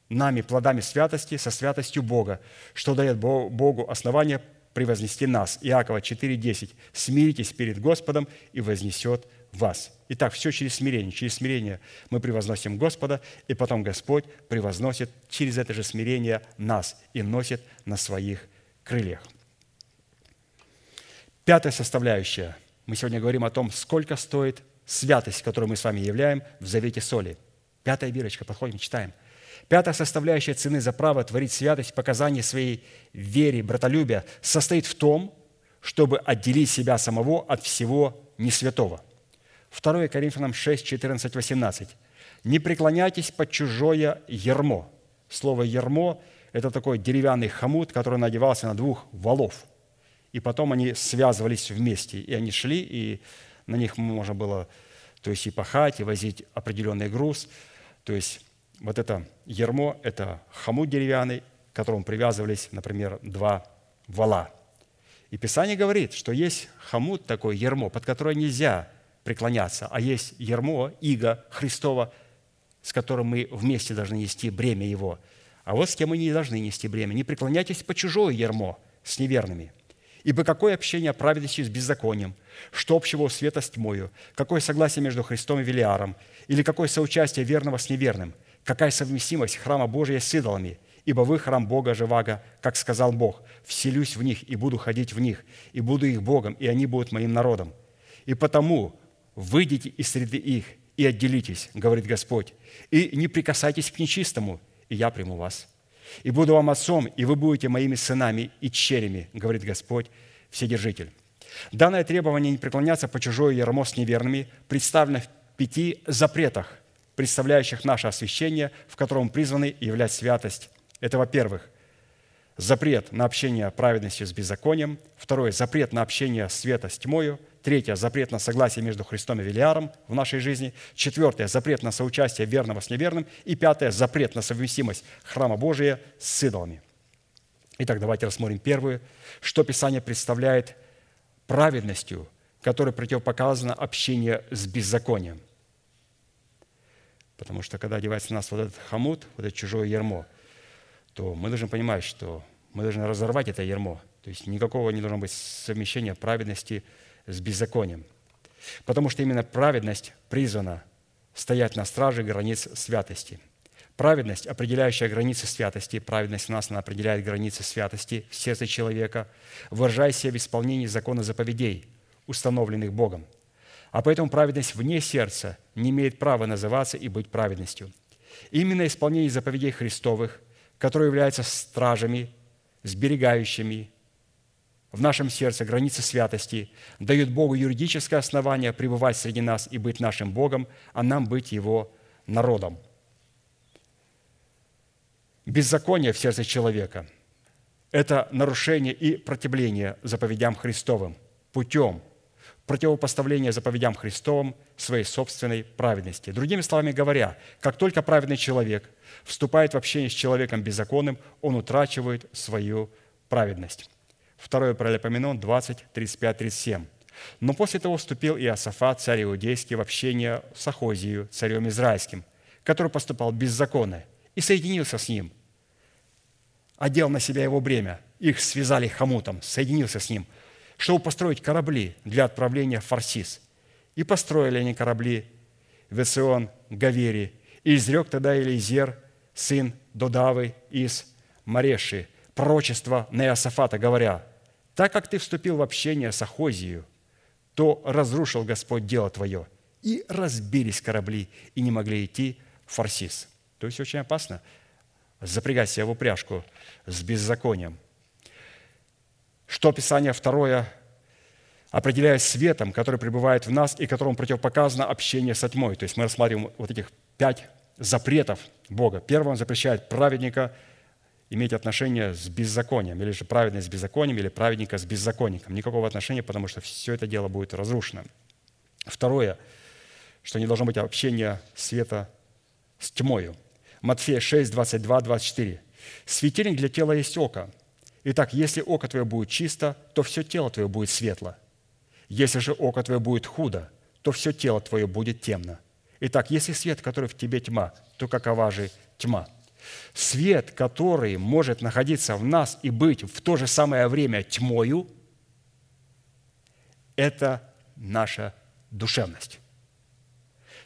нами плодами святости со святостью Бога, что дает Богу основание превознести нас. Иакова 4,10. «Смиритесь перед Господом, и вознесет вас». Итак, все через смирение. Через смирение мы превозносим Господа, и потом Господь превозносит через это же смирение нас и носит на своих крыльях. Пятая составляющая Мы сегодня говорим о том, сколько стоит святость, которую мы с вами являем в завете соли. Пятая бирочка, подходим, читаем. Пятая составляющая цены за право творить святость, показание своей вере, братолюбия состоит в том, чтобы отделить себя самого от всего несвятого. 2 Коринфянам 6, 14, 18. «Не преклоняйтесь под чужое ермо». Слово «ермо» – это такой деревянный хомут, который надевался на двух валов. И потом они связывались вместе, и они шли, и на них можно было то есть и пахать, и возить определенный груз. То есть вот это ермо – это хомут деревянный, к которому привязывались, например, два вала. И Писание говорит, что есть хомут такой, ермо, под которое нельзя преклоняться, а есть ермо, иго Христова, с которым мы вместе должны нести бремя его. А вот с кем мы не должны нести бремя. Не преклоняйтесь по чужое ермо с неверными – Ибо какое общение праведности с беззаконием? Что общего у света с тьмою? Какое согласие между Христом и Велиаром? Или какое соучастие верного с неверным? Какая совместимость храма Божия с идолами? Ибо вы храм Бога живаго, как сказал Бог, «Вселюсь в них и буду ходить в них, и буду их Богом, и они будут моим народом». И потому выйдите из среды их и отделитесь, говорит Господь, и не прикасайтесь к нечистому, и я приму вас» и буду вам отцом, и вы будете моими сынами и черями, говорит Господь Вседержитель. Данное требование не преклоняться по чужое ярмо с неверными представлено в пяти запретах, представляющих наше освящение, в котором призваны являть святость. Это, во-первых, запрет на общение праведностью с беззаконием. Второе – запрет на общение света с тьмою – Третье – запрет на согласие между Христом и Велиаром в нашей жизни. Четвертое – запрет на соучастие верного с неверным. И пятое – запрет на совместимость храма Божия с идолами. Итак, давайте рассмотрим первую, что Писание представляет праведностью, которой противопоказано общение с беззаконием. Потому что когда одевается на нас вот этот хомут, вот это чужое ермо, то мы должны понимать, что мы должны разорвать это ермо. То есть никакого не должно быть совмещения праведности с беззаконием. Потому что именно праведность призвана стоять на страже границ святости. Праведность, определяющая границы святости, праведность у нас, она определяет границы святости в сердце человека, выражаясь в исполнении закона заповедей, установленных Богом. А поэтому праведность вне сердца не имеет права называться и быть праведностью. Именно исполнение заповедей Христовых, которые являются стражами, сберегающими в нашем сердце границы святости, дают Богу юридическое основание пребывать среди нас и быть нашим Богом, а нам быть Его народом. Беззаконие в сердце человека – это нарушение и противление заповедям Христовым путем противопоставления заповедям Христовым своей собственной праведности. Другими словами говоря, как только праведный человек вступает в общение с человеком беззаконным, он утрачивает свою праведность. 2 Паралипоменон 20, 35, 37. Но после того вступил и Иосафат, царь иудейский, в общение с Ахозию, царем израильским, который поступал беззаконно, и соединился с ним, одел на себя его бремя, их связали хомутом, соединился с ним, чтобы построить корабли для отправления в Фарсис. И построили они корабли в Эцион, Гавери, и изрек тогда Элизер, сын Додавы из Мареши, пророчество на Иосафата, говоря – так как ты вступил в общение с Ахозией, то разрушил Господь дело твое, и разбились корабли, и не могли идти в Фарсис. То есть очень опасно запрягать себя в упряжку с беззаконием. Что Писание второе определяет светом, который пребывает в нас и которому противопоказано общение со тьмой. То есть мы рассматриваем вот этих пять запретов Бога. Первый он запрещает праведника – иметь отношение с беззаконием, или же праведность с беззаконием, или праведника с беззаконником. Никакого отношения, потому что все это дело будет разрушено. Второе, что не должно быть общения света с тьмою. Матфея 6, 22, 24. «Светильник для тела есть око. Итак, если око твое будет чисто, то все тело твое будет светло. Если же око твое будет худо, то все тело твое будет темно. Итак, если свет, который в тебе тьма, то какова же тьма?» Свет, который может находиться в нас и быть в то же самое время тьмою, это наша душевность.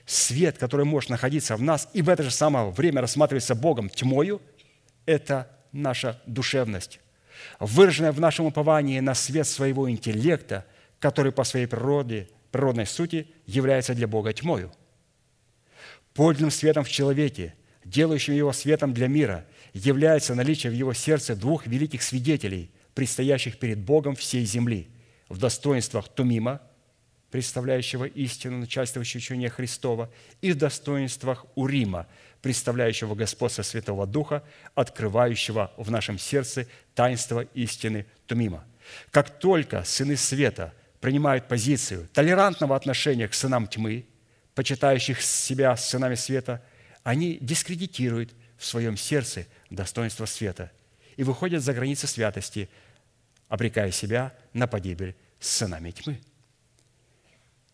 Свет, который может находиться в нас и в это же самое время рассматриваться Богом тьмою, это наша душевность, выраженная в нашем уповании на свет своего интеллекта, который по своей природе, природной сути является для Бога тьмою. Подлинным светом в человеке, делающим его светом для мира, является наличие в его сердце двух великих свидетелей, предстоящих перед Богом всей земли, в достоинствах Тумима, представляющего истину, начальствующего учения Христова, и в достоинствах Урима, представляющего господство Святого Духа, открывающего в нашем сердце таинство истины Тумима. Как только сыны света принимают позицию толерантного отношения к сынам тьмы, почитающих себя сынами света, они дискредитируют в своем сердце достоинство света и выходят за границы святости, обрекая себя на погибель с сынами тьмы.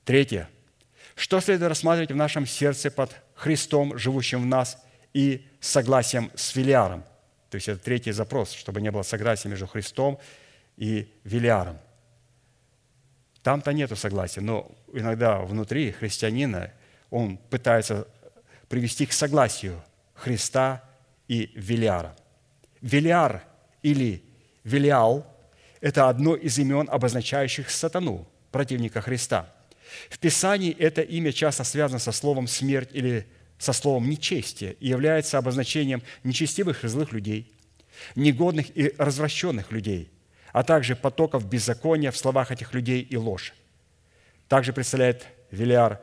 Третье. Что следует рассматривать в нашем сердце под Христом, живущим в нас, и согласием с Велиаром? То есть это третий запрос, чтобы не было согласия между Христом и Велиаром. Там-то нету согласия, но иногда внутри христианина он пытается привести к согласию Христа и Велиара. Велиар или Велиал – это одно из имен, обозначающих сатану, противника Христа. В Писании это имя часто связано со словом «смерть» или со словом «нечестие» и является обозначением нечестивых и злых людей, негодных и развращенных людей, а также потоков беззакония в словах этих людей и ложь. Также представляет Велиар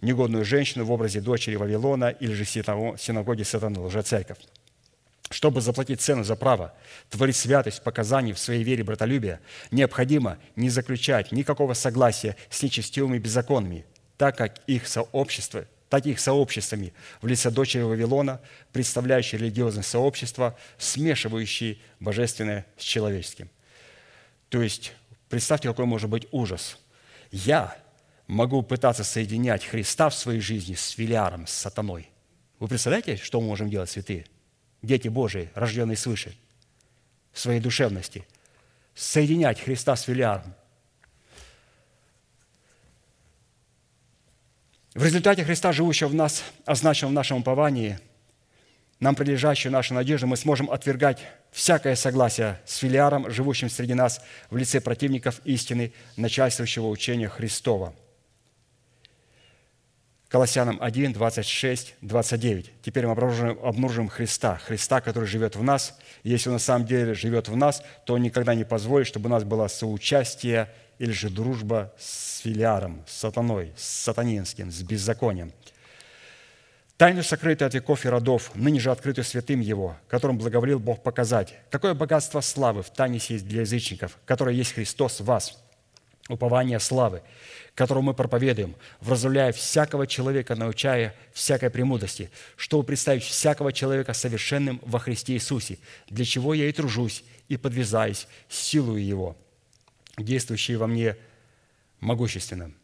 негодную женщину в образе дочери Вавилона или же синагоги сатаны, лжецерковь. Чтобы заплатить цену за право творить святость показаний в своей вере братолюбия, необходимо не заключать никакого согласия с нечестивыми беззаконными, так как их сообщество, таких сообществами в лице дочери Вавилона, представляющие религиозное сообщество, смешивающие божественное с человеческим. То есть, представьте, какой может быть ужас. Я могу пытаться соединять Христа в своей жизни с филиаром, с сатаной. Вы представляете, что мы можем делать, святые? Дети Божии, рожденные свыше, в своей душевности, соединять Христа с филиаром. В результате Христа, живущего в нас, означенного в нашем уповании, нам прилежащую нашу надежду, мы сможем отвергать всякое согласие с филиаром, живущим среди нас в лице противников истины, начальствующего учения Христова – Колоссянам 1, 26, 29. Теперь мы обнаружим, обнаружим Христа, Христа, который живет в нас. Если Он на самом деле живет в нас, то Он никогда не позволит, чтобы у нас было соучастие или же дружба с филиаром, с сатаной, с сатанинским, с беззаконием. Тайну, сокрытую от веков и родов, ныне же открытую святым Его, которым благоволил Бог показать, какое богатство славы в тайне есть для язычников, которое есть Христос в вас, упование славы, которую мы проповедуем, вразумляя всякого человека, научая всякой премудрости, чтобы представить всякого человека совершенным во Христе Иисусе, для чего я и тружусь, и подвязаюсь, силую Его, действующей во мне могущественным.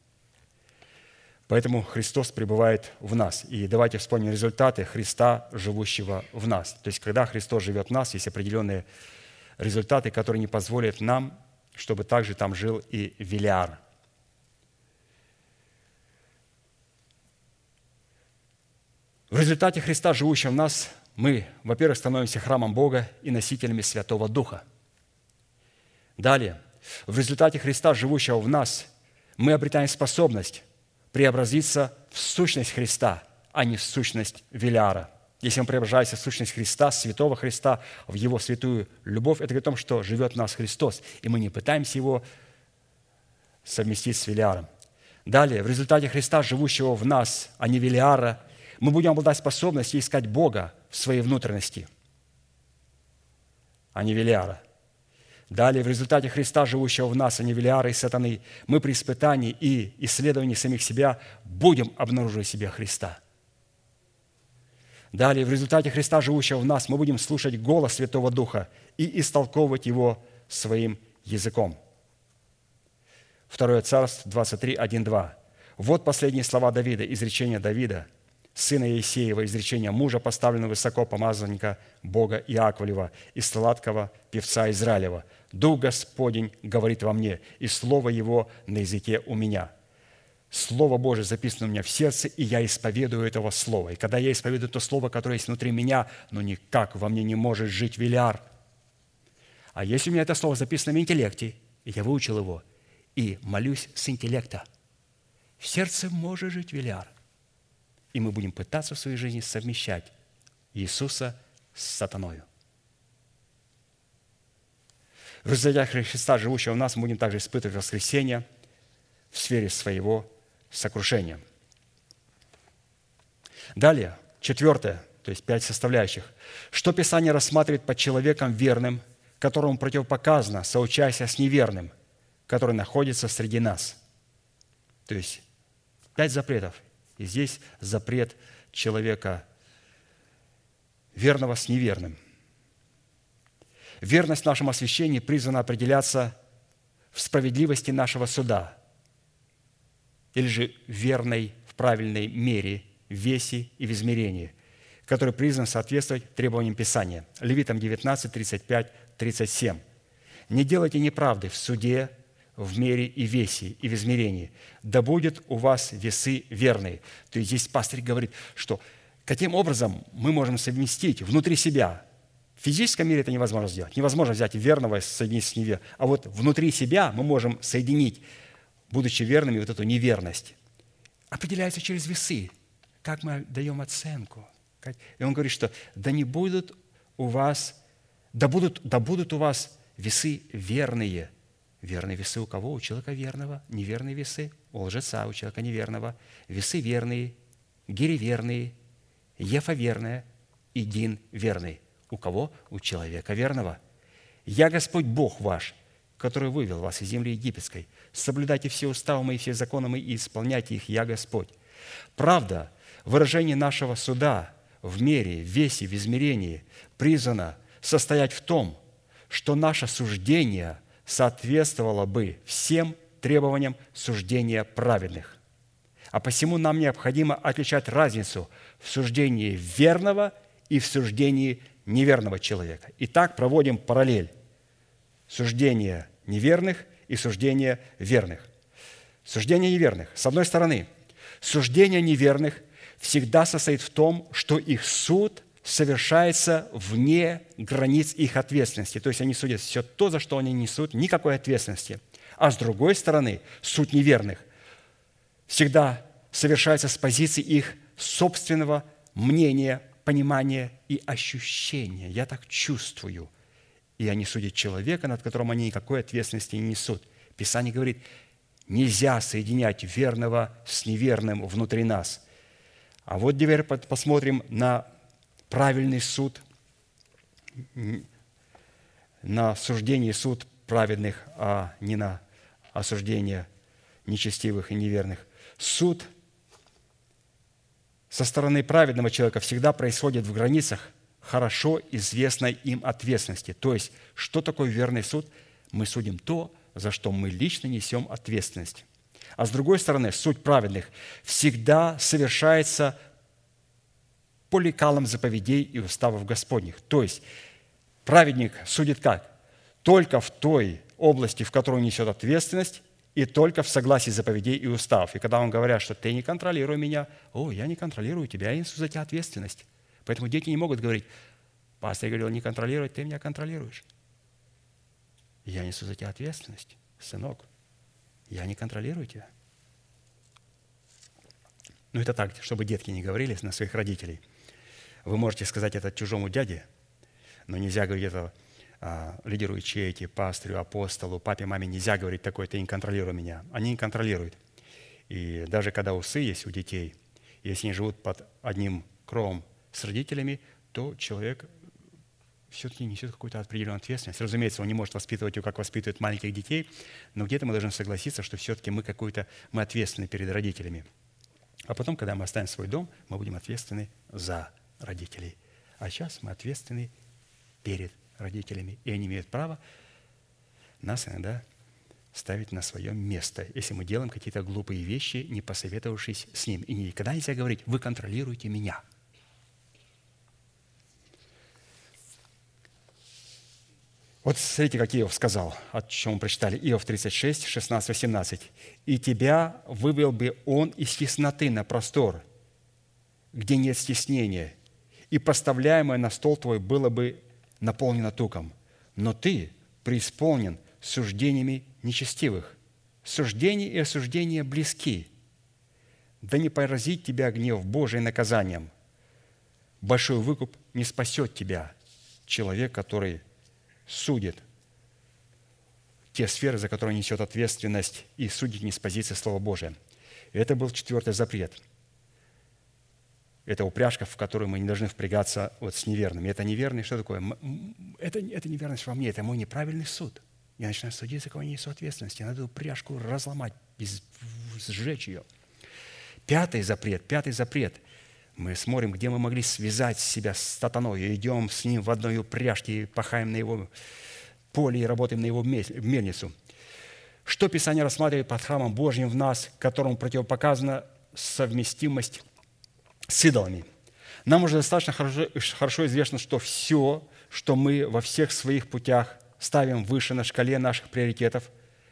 Поэтому Христос пребывает в нас. И давайте вспомним результаты Христа, живущего в нас. То есть, когда Христос живет в нас, есть определенные результаты, которые не позволят нам, чтобы также там жил и Велиар – В результате Христа, живущего в нас, мы, во-первых, становимся храмом Бога и носителями Святого Духа. Далее, в результате Христа, живущего в нас, мы обретаем способность преобразиться в сущность Христа, а не в сущность Велиара. Если мы преображаемся в сущность Христа, Святого Христа, в Его святую любовь, это говорит о том, что живет в нас Христос, и мы не пытаемся Его совместить с Велиаром. Далее, в результате Христа, живущего в нас, а не Велиара, мы будем обладать способностью искать Бога в своей внутренности, а не Велиара. Далее, в результате Христа, живущего в нас, а не Велиара и сатаны, мы при испытании и исследовании самих себя будем обнаруживать себе Христа. Далее, в результате Христа, живущего в нас, мы будем слушать голос Святого Духа и истолковывать его своим языком. Второе Царство 23, 1, 2. Вот последние слова Давида, изречение Давида – сына Есеева, изречения мужа, поставленного высоко помазанника Бога Иаковлева и сладкого певца Израилева. «Дух Господень говорит во мне, и Слово Его на языке у меня». Слово Божие записано у меня в сердце, и я исповедую этого Слова. И когда я исповедую то Слово, которое есть внутри меня, но никак во мне не может жить Велиар. А если у меня это Слово записано в интеллекте, я выучил его, и молюсь с интеллекта. В сердце может жить Велиар. И мы будем пытаться в своей жизни совмещать Иисуса с сатаною. В результате Христа, живущего в нас, мы будем также испытывать воскресение в сфере своего сокрушения. Далее, четвертое, то есть пять составляющих. Что Писание рассматривает под человеком верным, которому противопоказано соучастие с неверным, который находится среди нас. То есть пять запретов. И здесь запрет человека верного с неверным. Верность в нашем освящении призвана определяться в справедливости нашего суда или же верной в правильной мере, весе и в измерении, который призван соответствовать требованиям Писания. Левитам 19, 35, 37. «Не делайте неправды в суде, в мере и весе, и в измерении. Да будет у вас весы верные». То есть здесь пастырь говорит, что каким образом мы можем совместить внутри себя в физическом мире это невозможно сделать. Невозможно взять верного и соединить с неверным. А вот внутри себя мы можем соединить, будучи верными, вот эту неверность. Определяется через весы. Как мы даем оценку. И он говорит, что да не будут у вас, да будут, да будут у вас весы верные. Верные весы у кого? У человека верного. Неверные весы у лжеца, у человека неверного. Весы верные, гири верные, ефа верная и дин верный. У кого? У человека верного. «Я Господь Бог ваш, который вывел вас из земли египетской. Соблюдайте все уставы мои, все законы мои и исполняйте их, я Господь». Правда, выражение нашего суда в мере, в весе, в измерении призвано состоять в том, что наше суждение соответствовало бы всем требованиям суждения праведных. А посему нам необходимо отличать разницу в суждении верного и в суждении неверного человека. Итак, проводим параллель суждения неверных и суждения верных. Суждение неверных. С одной стороны, суждение неверных всегда состоит в том, что их суд совершается вне границ их ответственности. То есть они судят все то, за что они несут, никакой ответственности. А с другой стороны, суд неверных всегда совершается с позиции их собственного мнения, понимания и ощущения. Я так чувствую. И они судят человека, над которым они никакой ответственности не несут. Писание говорит, нельзя соединять верного с неверным внутри нас. А вот теперь посмотрим на правильный суд, на суждение суд праведных, а не на осуждение нечестивых и неверных. Суд со стороны праведного человека всегда происходит в границах хорошо известной им ответственности. То есть, что такое верный суд? Мы судим то, за что мы лично несем ответственность. А с другой стороны, суть праведных всегда совершается по лекалам заповедей и уставов Господних. То есть, праведник судит как? Только в той области, в которой несет ответственность, и только в согласии заповедей и уставов. И когда он говорят, что ты не контролируй меня, о, я не контролирую тебя, я несу за тебя ответственность. Поэтому дети не могут говорить, пастор говорил, не контролировать, ты меня контролируешь. Я несу за тебя ответственность, сынок. Я не контролирую тебя. Ну, это так, чтобы детки не говорили на своих родителей. Вы можете сказать это чужому дяде, но нельзя говорить это а, лидирующие пастырю, апостолу, папе, маме нельзя говорить такое, ты не контролируй меня. Они не контролируют. И даже когда усы есть у детей, если они живут под одним кровом с родителями, то человек все-таки несет какую-то определенную ответственность. Разумеется, он не может воспитывать ее, как воспитывают маленьких детей, но где-то мы должны согласиться, что все-таки мы какой-то, мы ответственны перед родителями. А потом, когда мы оставим свой дом, мы будем ответственны за родителей. А сейчас мы ответственны перед родителями, и они имеют право нас иногда ставить на свое место, если мы делаем какие-то глупые вещи, не посоветовавшись с ним. И никогда нельзя говорить, вы контролируете меня. Вот смотрите, как Иов сказал, о чем мы прочитали. Иов 36, 16, 18. «И тебя вывел бы он из тесноты на простор, где нет стеснения, и поставляемое на стол твой было бы наполнена туком, но ты преисполнен суждениями нечестивых. Суждение и осуждение близки. Да не поразит тебя гнев Божий наказанием. Большой выкуп не спасет тебя. Человек, который судит те сферы, за которые несет ответственность, и судит не с позиции Слова Божия. Это был четвертый запрет. Это упряжка, в которую мы не должны впрягаться вот с неверными. Это неверный, что такое? Это, это неверность во мне, это мой неправильный суд. Я начинаю судить, за кого несу. Я надо упряжку разломать, сжечь ее. Пятый запрет, пятый запрет. Мы смотрим, где мы могли связать себя с сатаной, идем с ним в одной упряжке, пахаем на его поле и работаем на его мельницу. Что Писание рассматривает под храмом Божьим в нас, которому противопоказана совместимость с идолами? Нам уже достаточно хорошо, хорошо известно, что все, что мы во всех своих путях ставим выше на шкале наших приоритетов,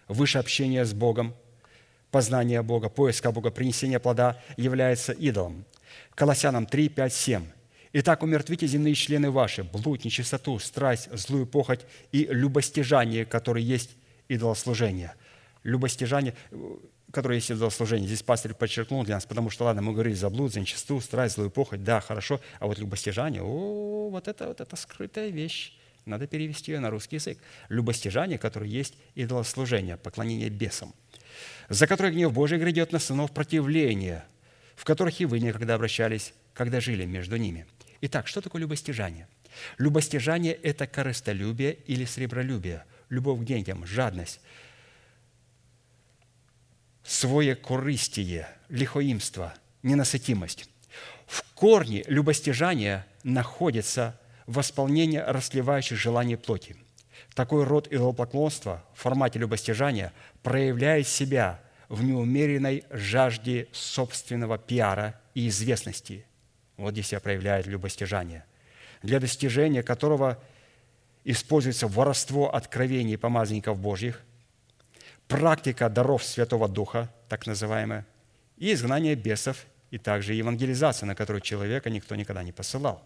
выше общения с Богом, познания Бога, поиска Бога, принесения плода является идолом. Колоссянам 3, 5, 7. Итак, умертвите земные члены ваши, блуд, нечистоту, страсть, злую похоть и любостяжание, которое есть идолослужение. Любостяжание, которое есть идолослужение. Здесь пастор подчеркнул для нас, потому что, ладно, мы говорили за блуд, за нечистоту, страсть, злую похоть, да, хорошо, а вот любостяжание, о, вот это, вот это скрытая вещь. Надо перевести ее на русский язык. Любостяжание, которое есть идолослужение, поклонение бесам, за которое гнев Божий грядет на сынов противления, в которых и вы некогда обращались, когда жили между ними – Итак, что такое любостяжание? Любостяжание – это корыстолюбие или сребролюбие, любовь к деньгам, жадность, свое корыстие, лихоимство, ненасытимость. В корне любостяжания находится восполнение расливающих желаний плоти. Такой род идолопоклонства в формате любостяжания проявляет себя в неумеренной жажде собственного пиара и известности – вот здесь себя проявляет любостяжание, для достижения которого используется воровство откровений помазанников Божьих, практика даров Святого Духа, так называемая, и изгнание бесов, и также евангелизация, на которую человека никто никогда не посылал.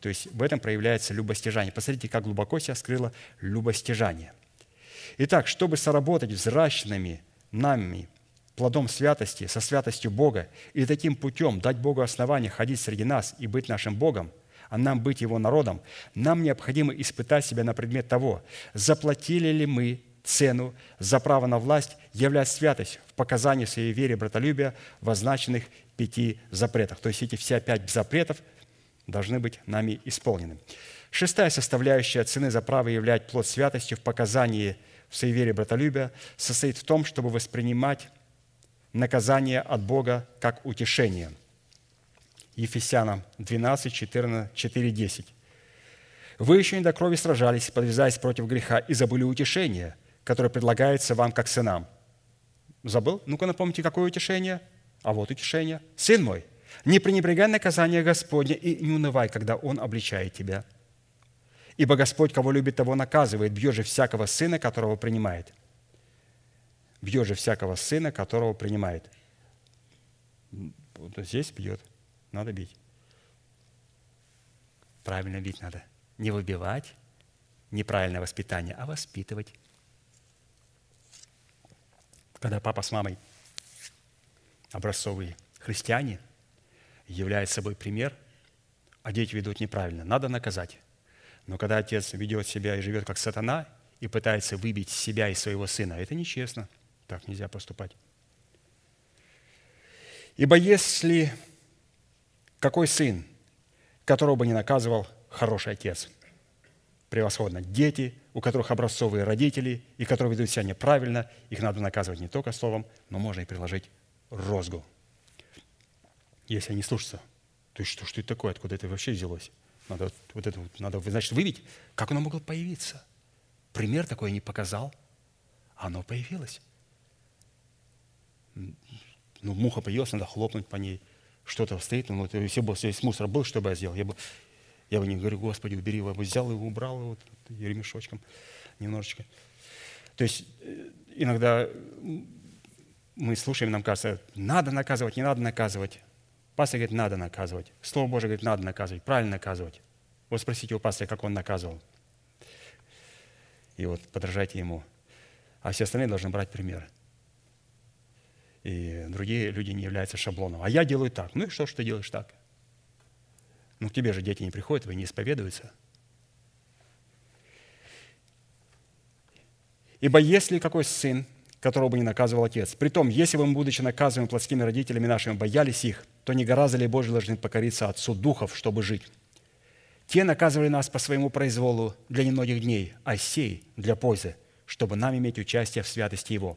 То есть в этом проявляется любостяжание. Посмотрите, как глубоко себя скрыло любостяжание. Итак, чтобы соработать взращенными нами плодом святости, со святостью Бога, и таким путем дать Богу основание ходить среди нас и быть нашим Богом, а нам быть Его народом, нам необходимо испытать себя на предмет того, заплатили ли мы цену за право на власть являть святость в показании своей вере братолюбия в означенных пяти запретах. То есть эти все пять запретов должны быть нами исполнены. Шестая составляющая цены за право являть плод святостью в показании в своей вере братолюбия состоит в том, чтобы воспринимать наказание от Бога как утешение. Ефесянам 12, 14, 4, 10. Вы еще не до крови сражались, подвязаясь против греха, и забыли утешение, которое предлагается вам как сынам. Забыл? Ну-ка напомните, какое утешение? А вот утешение. Сын мой, не пренебрегай наказание Господня и не унывай, когда Он обличает тебя. Ибо Господь, кого любит, того наказывает, бьет же всякого сына, которого принимает – бьет же всякого сына, которого принимает. Вот здесь бьет. Надо бить. Правильно бить надо. Не выбивать, неправильное воспитание, а воспитывать. Когда папа с мамой образцовые христиане являют собой пример, а дети ведут неправильно, надо наказать. Но когда отец ведет себя и живет как сатана, и пытается выбить себя и своего сына, это нечестно – так нельзя поступать. Ибо если какой сын, которого бы не наказывал хороший отец, превосходно. Дети, у которых образцовые родители, и которые ведут себя неправильно, их надо наказывать не только словом, но можно и приложить розгу. Если они слушаются, то что ж ты такое, откуда это вообще взялось? Надо вот это надо, значит, выявить, как оно могло появиться. Пример такой не показал, оно появилось ну, муха появилась, надо хлопнуть по ней. Что-то стоит, ну, если бы весь мусор был, что бы я сделал? Я бы, я бы не говорю, Господи, убери его. Я бы взял его, убрал его вот, ремешочком немножечко. То есть э, иногда мы слушаем, нам кажется, надо наказывать, не надо наказывать. Пастор говорит, надо наказывать. Слово Божие говорит, надо наказывать, правильно наказывать. Вот спросите у пастора, как он наказывал. И вот подражайте ему. А все остальные должны брать пример. и другие люди не являются шаблоном. А я делаю так. Ну и что, что ты делаешь так? Ну, к тебе же дети не приходят, вы не исповедуются. Ибо если какой сын, которого бы не наказывал отец, притом, если бы мы, будучи наказываем плотскими родителями нашими, боялись их, то не гораздо ли Божий должны покориться Отцу Духов, чтобы жить? Те наказывали нас по своему произволу для немногих дней, а сей – для пользы, чтобы нам иметь участие в святости Его.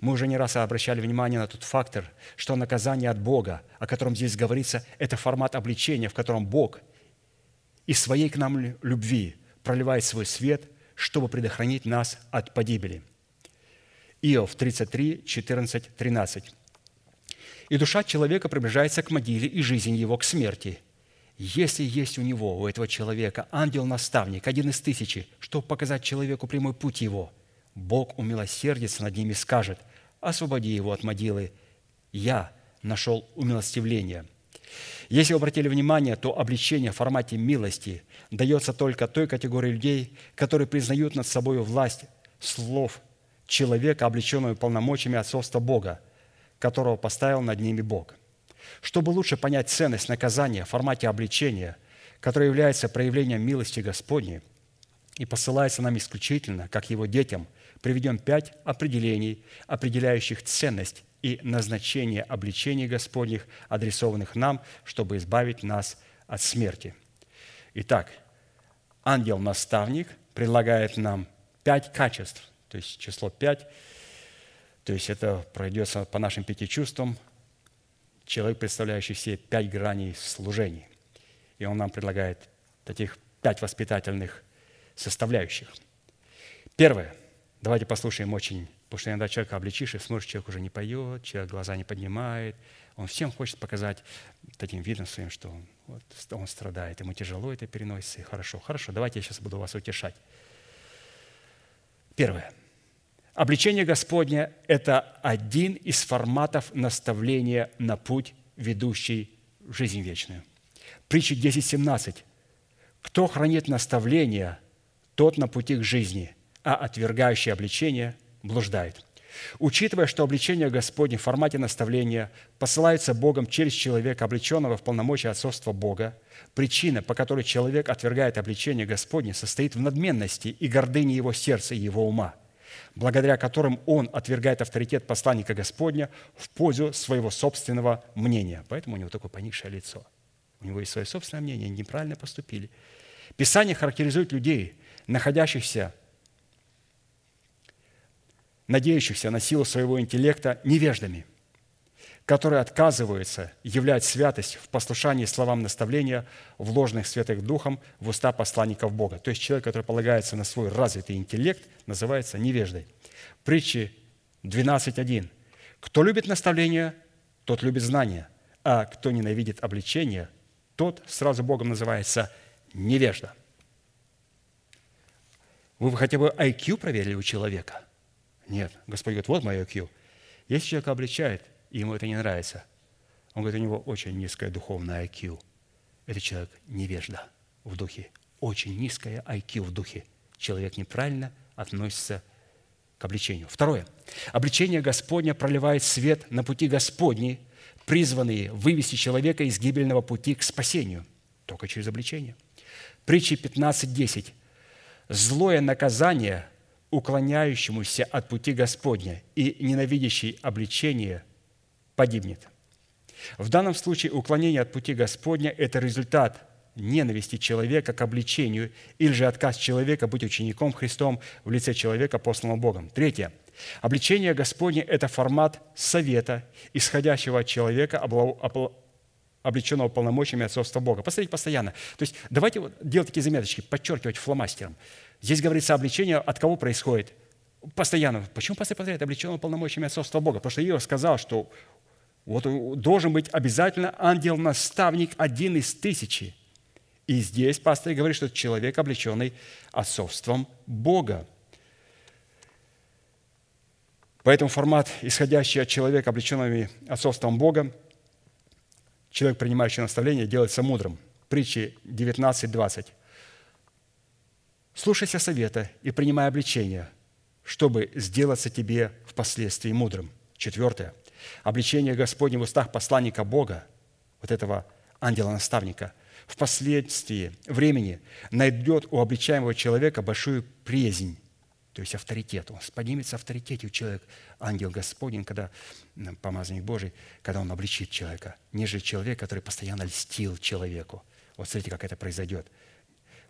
Мы уже не раз обращали внимание на тот фактор, что наказание от Бога, о котором здесь говорится, это формат обличения, в котором Бог из своей к нам любви проливает свой свет, чтобы предохранить нас от погибели. Иов 33, 14, 13. «И душа человека приближается к могиле, и жизнь его к смерти – если есть у него, у этого человека, ангел-наставник, один из тысячи, чтобы показать человеку прямой путь его, Бог умилосердится над ними и скажет, освободи его от могилы, я нашел умилостивление. Если вы обратили внимание, то обличение в формате милости дается только той категории людей, которые признают над собой власть слов человека, облеченного полномочиями отцовства Бога, которого поставил над ними Бог – чтобы лучше понять ценность наказания в формате обличения, которое является проявлением милости Господней и посылается нам исключительно, как Его детям, приведем пять определений, определяющих ценность и назначение обличений Господних, адресованных нам, чтобы избавить нас от смерти. Итак, ангел-наставник предлагает нам пять качеств, то есть число пять, то есть это пройдется по нашим пяти чувствам – человек, представляющий все пять граней служений. И он нам предлагает таких пять воспитательных составляющих. Первое. Давайте послушаем очень, потому что иногда человека обличишь, и смотришь, человек уже не поет, человек глаза не поднимает. Он всем хочет показать таким видом своим, что он, вот, он страдает, ему тяжело это переносится, и хорошо. Хорошо, давайте я сейчас буду вас утешать. Первое. Обличение Господня – это один из форматов наставления на путь, ведущий в жизнь вечную. Притча 10.17. «Кто хранит наставление, тот на пути к жизни, а отвергающий обличение блуждает». Учитывая, что обличение Господне в формате наставления посылается Богом через человека, облеченного в полномочия отцовства Бога, причина, по которой человек отвергает обличение Господне, состоит в надменности и гордыне его сердца и его ума – благодаря которым он отвергает авторитет посланника Господня в пользу своего собственного мнения. Поэтому у него такое поникшее лицо. У него есть свое собственное мнение, они неправильно поступили. Писание характеризует людей, находящихся, надеющихся на силу своего интеллекта невеждами – которые отказываются являть святость в послушании словам наставления, вложенных Святых Духом в уста посланников Бога. То есть человек, который полагается на свой развитый интеллект, называется невеждой. Притчи 12.1. «Кто любит наставление, тот любит знание, а кто ненавидит обличение, тот сразу Богом называется невежда». Вы хотя бы IQ проверили у человека? Нет. Господь говорит, вот мой IQ. Если человек обличает – и ему это не нравится. Он говорит, у него очень низкое духовное IQ. Это человек невежда в духе. Очень низкое IQ в духе. Человек неправильно относится к обличению. Второе. Обличение Господня проливает свет на пути Господни, призванные вывести человека из гибельного пути к спасению. Только через обличение. Притчи 15.10. «Злое наказание, уклоняющемуся от пути Господня и ненавидящий обличение – погибнет. В данном случае уклонение от пути Господня – это результат ненависти человека к обличению или же отказ человека быть учеником Христом в лице человека, посланного Богом. Третье. Обличение Господне – это формат совета, исходящего от человека, облеченного полномочиями отцовства Бога. Посмотрите постоянно. То есть давайте вот делать такие заметочки, подчеркивать фломастером. Здесь говорится обличение от кого происходит? Постоянно. Почему постоянно повторяет облеченного полномочиями отцовства Бога? Потому что Иов сказал, что вот должен быть обязательно ангел-наставник один из тысячи. И здесь пастор говорит, что человек, облеченный отцовством Бога. Поэтому формат, исходящий от человека, облеченного отцовством Бога, человек, принимающий наставление, делается мудрым. Притчи 19.20. «Слушайся совета и принимай обличение, чтобы сделаться тебе впоследствии мудрым». Четвертое – Обличение Господне в устах посланника Бога, вот этого ангела-наставника, впоследствии времени найдет у обличаемого человека большую приязнь, то есть авторитет. Он поднимется авторитете у человека, ангел Господень, когда помазанник Божий, когда он обличит человека, нежели человек, который постоянно льстил человеку. Вот смотрите, как это произойдет –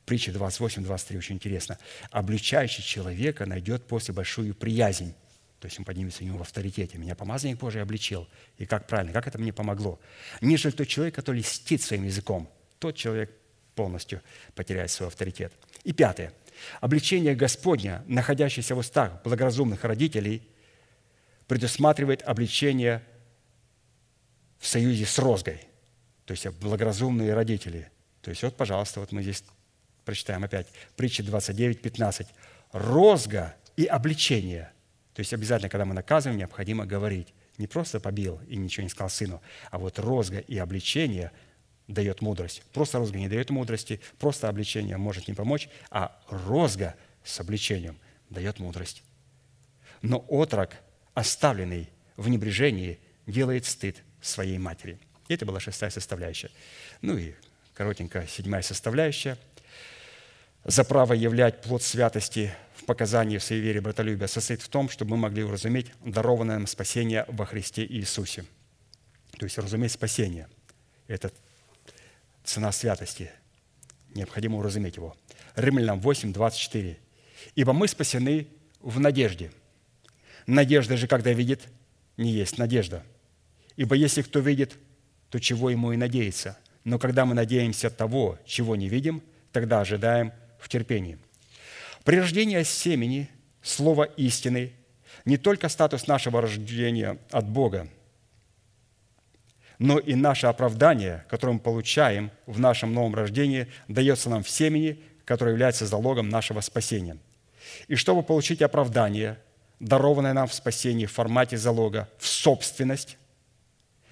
Притча 28-23 очень интересно. «Обличающий человека найдет после большую приязнь». То есть он поднимется у него в авторитете. Меня помазанник Божий обличил. И как правильно, как это мне помогло? Нежели тот человек, который льстит своим языком. Тот человек полностью потеряет свой авторитет. И пятое. Обличение Господня, находящееся в устах благоразумных родителей, предусматривает обличение в союзе с розгой. То есть благоразумные родители. То есть вот, пожалуйста, вот мы здесь Прочитаем опять. Притча 29, 15. Розга и обличение. То есть обязательно, когда мы наказываем, необходимо говорить. Не просто побил и ничего не сказал сыну, а вот розга и обличение дает мудрость. Просто розга не дает мудрости, просто обличение может не помочь, а розга с обличением дает мудрость. Но отрок, оставленный в небрежении, делает стыд своей матери. И это была шестая составляющая. Ну и коротенько седьмая составляющая – за право являть плод святости в показании в своей вере братолюбия состоит в том, чтобы мы могли уразуметь дарованное нам спасение во Христе Иисусе. То есть разуметь спасение – это цена святости. Необходимо уразуметь его. Римлянам 8, 24. «Ибо мы спасены в надежде. Надежда же, когда видит, не есть надежда. Ибо если кто видит, то чего ему и надеяться. Но когда мы надеемся того, чего не видим, тогда ожидаем – в терпении. При рождении семени, слово истины, не только статус нашего рождения от Бога, но и наше оправдание, которое мы получаем в нашем новом рождении, дается нам в семени, которое является залогом нашего спасения. И чтобы получить оправдание, дарованное нам в спасении в формате залога, в собственность,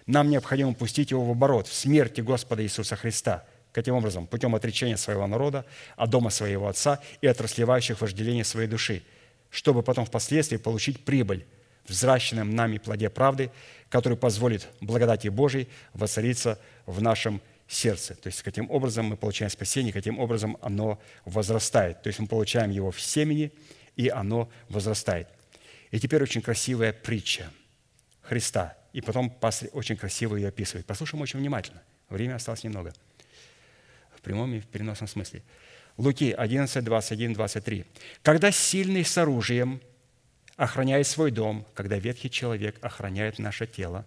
нам необходимо пустить его в оборот, в смерти Господа Иисуса Христа – Каким образом? Путем отречения своего народа от дома своего отца и от расливающих вожделения своей души, чтобы потом впоследствии получить прибыль в взращенном нами плоде правды, который позволит благодати Божией воцариться в нашем сердце. То есть, каким образом мы получаем спасение, каким образом оно возрастает. То есть, мы получаем его в семени, и оно возрастает. И теперь очень красивая притча Христа. И потом пастырь очень красиво ее описывает. Послушаем очень внимательно. Время осталось немного – прямом и в переносном смысле. Луки 11, 21, 23. «Когда сильный с оружием охраняет свой дом, когда ветхий человек охраняет наше тело,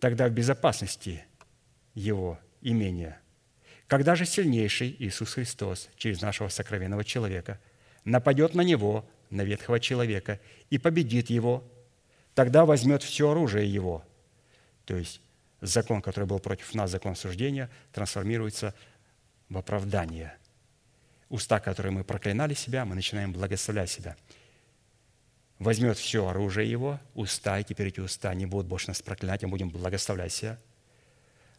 тогда в безопасности его имения. Когда же сильнейший Иисус Христос через нашего сокровенного человека нападет на него, на ветхого человека, и победит его, тогда возьмет все оружие его». То есть закон, который был против нас, закон суждения, трансформируется в оправдание. Уста, которые мы проклинали себя, мы начинаем благословлять себя. Возьмет все оружие его, уста, и теперь эти уста не будут больше нас проклинать, мы будем благословлять себя,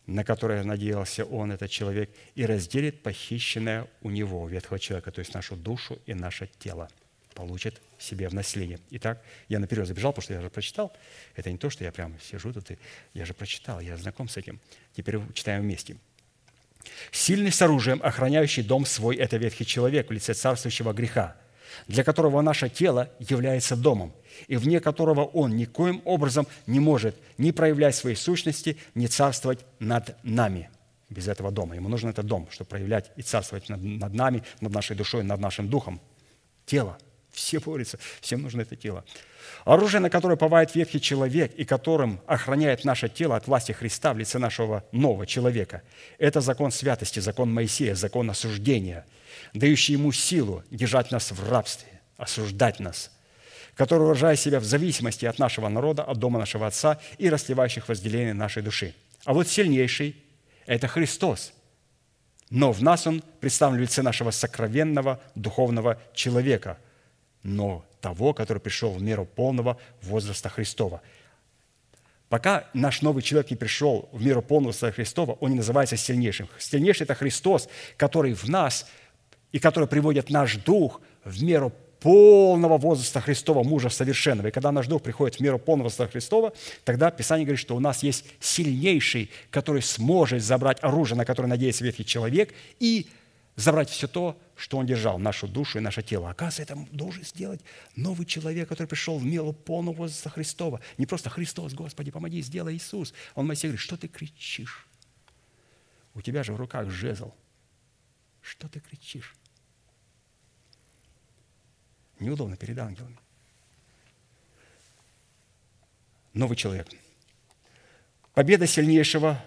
на которое надеялся он, этот человек, и разделит похищенное у него, ветхого человека, то есть нашу душу и наше тело получит себе в наследие. Итак, я наперед забежал, потому что я же прочитал. Это не то, что я прямо сижу тут, и я же прочитал, я знаком с этим. Теперь читаем вместе – Сильный с оружием, охраняющий дом свой – это ветхий человек в лице царствующего греха, для которого наше тело является домом, и вне которого он никоим образом не может ни проявлять своей сущности, ни царствовать над нами без этого дома. Ему нужен этот дом, чтобы проявлять и царствовать над, нами, над нашей душой, над нашим духом. Тело. Все борются, всем нужно это тело. Оружие, на которое повает ветхий человек и которым охраняет наше тело от власти Христа в лице нашего нового человека, это закон святости, закон Моисея, закон осуждения, дающий ему силу держать нас в рабстве, осуждать нас, который выражает себя в зависимости от нашего народа, от дома нашего Отца и расливающих возделение нашей души. А вот сильнейший – это Христос, но в нас Он представлен в лице нашего сокровенного духовного человека, но того, который пришел в меру полного возраста Христова. Пока наш новый человек не пришел в меру полного возраста Христова, он не называется сильнейшим. Сильнейший – это Христос, который в нас и который приводит наш дух в меру полного возраста Христова, мужа совершенного. И когда наш дух приходит в меру полного возраста Христова, тогда Писание говорит, что у нас есть сильнейший, который сможет забрать оружие, на которое надеется ветхий человек, и забрать все то, что он держал, нашу душу и наше тело. Оказывается, это должен сделать новый человек, который пришел в меру полного возраста Христова. Не просто Христос, Господи, помоги, сделай Иисус. Он Моисей говорит, что ты кричишь? У тебя же в руках жезл. Что ты кричишь? Неудобно перед ангелами. Новый человек. Победа сильнейшего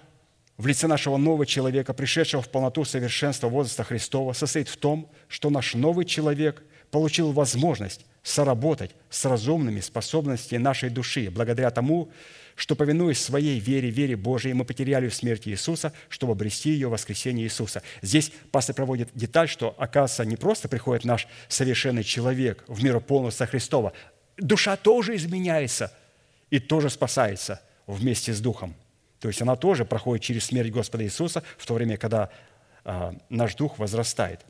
в лице нашего нового человека, пришедшего в полноту совершенства возраста Христова, состоит в том, что наш новый человек получил возможность соработать с разумными способностями нашей души, благодаря тому, что, повинуясь своей вере, вере Божией, мы потеряли в смерти Иисуса, чтобы обрести ее в воскресение Иисуса. Здесь пастор проводит деталь, что, оказывается, не просто приходит наш совершенный человек в миру полностью Христова, душа тоже изменяется и тоже спасается вместе с Духом. То есть она тоже проходит через смерть Господа Иисуса в то время, когда а, наш дух возрастает.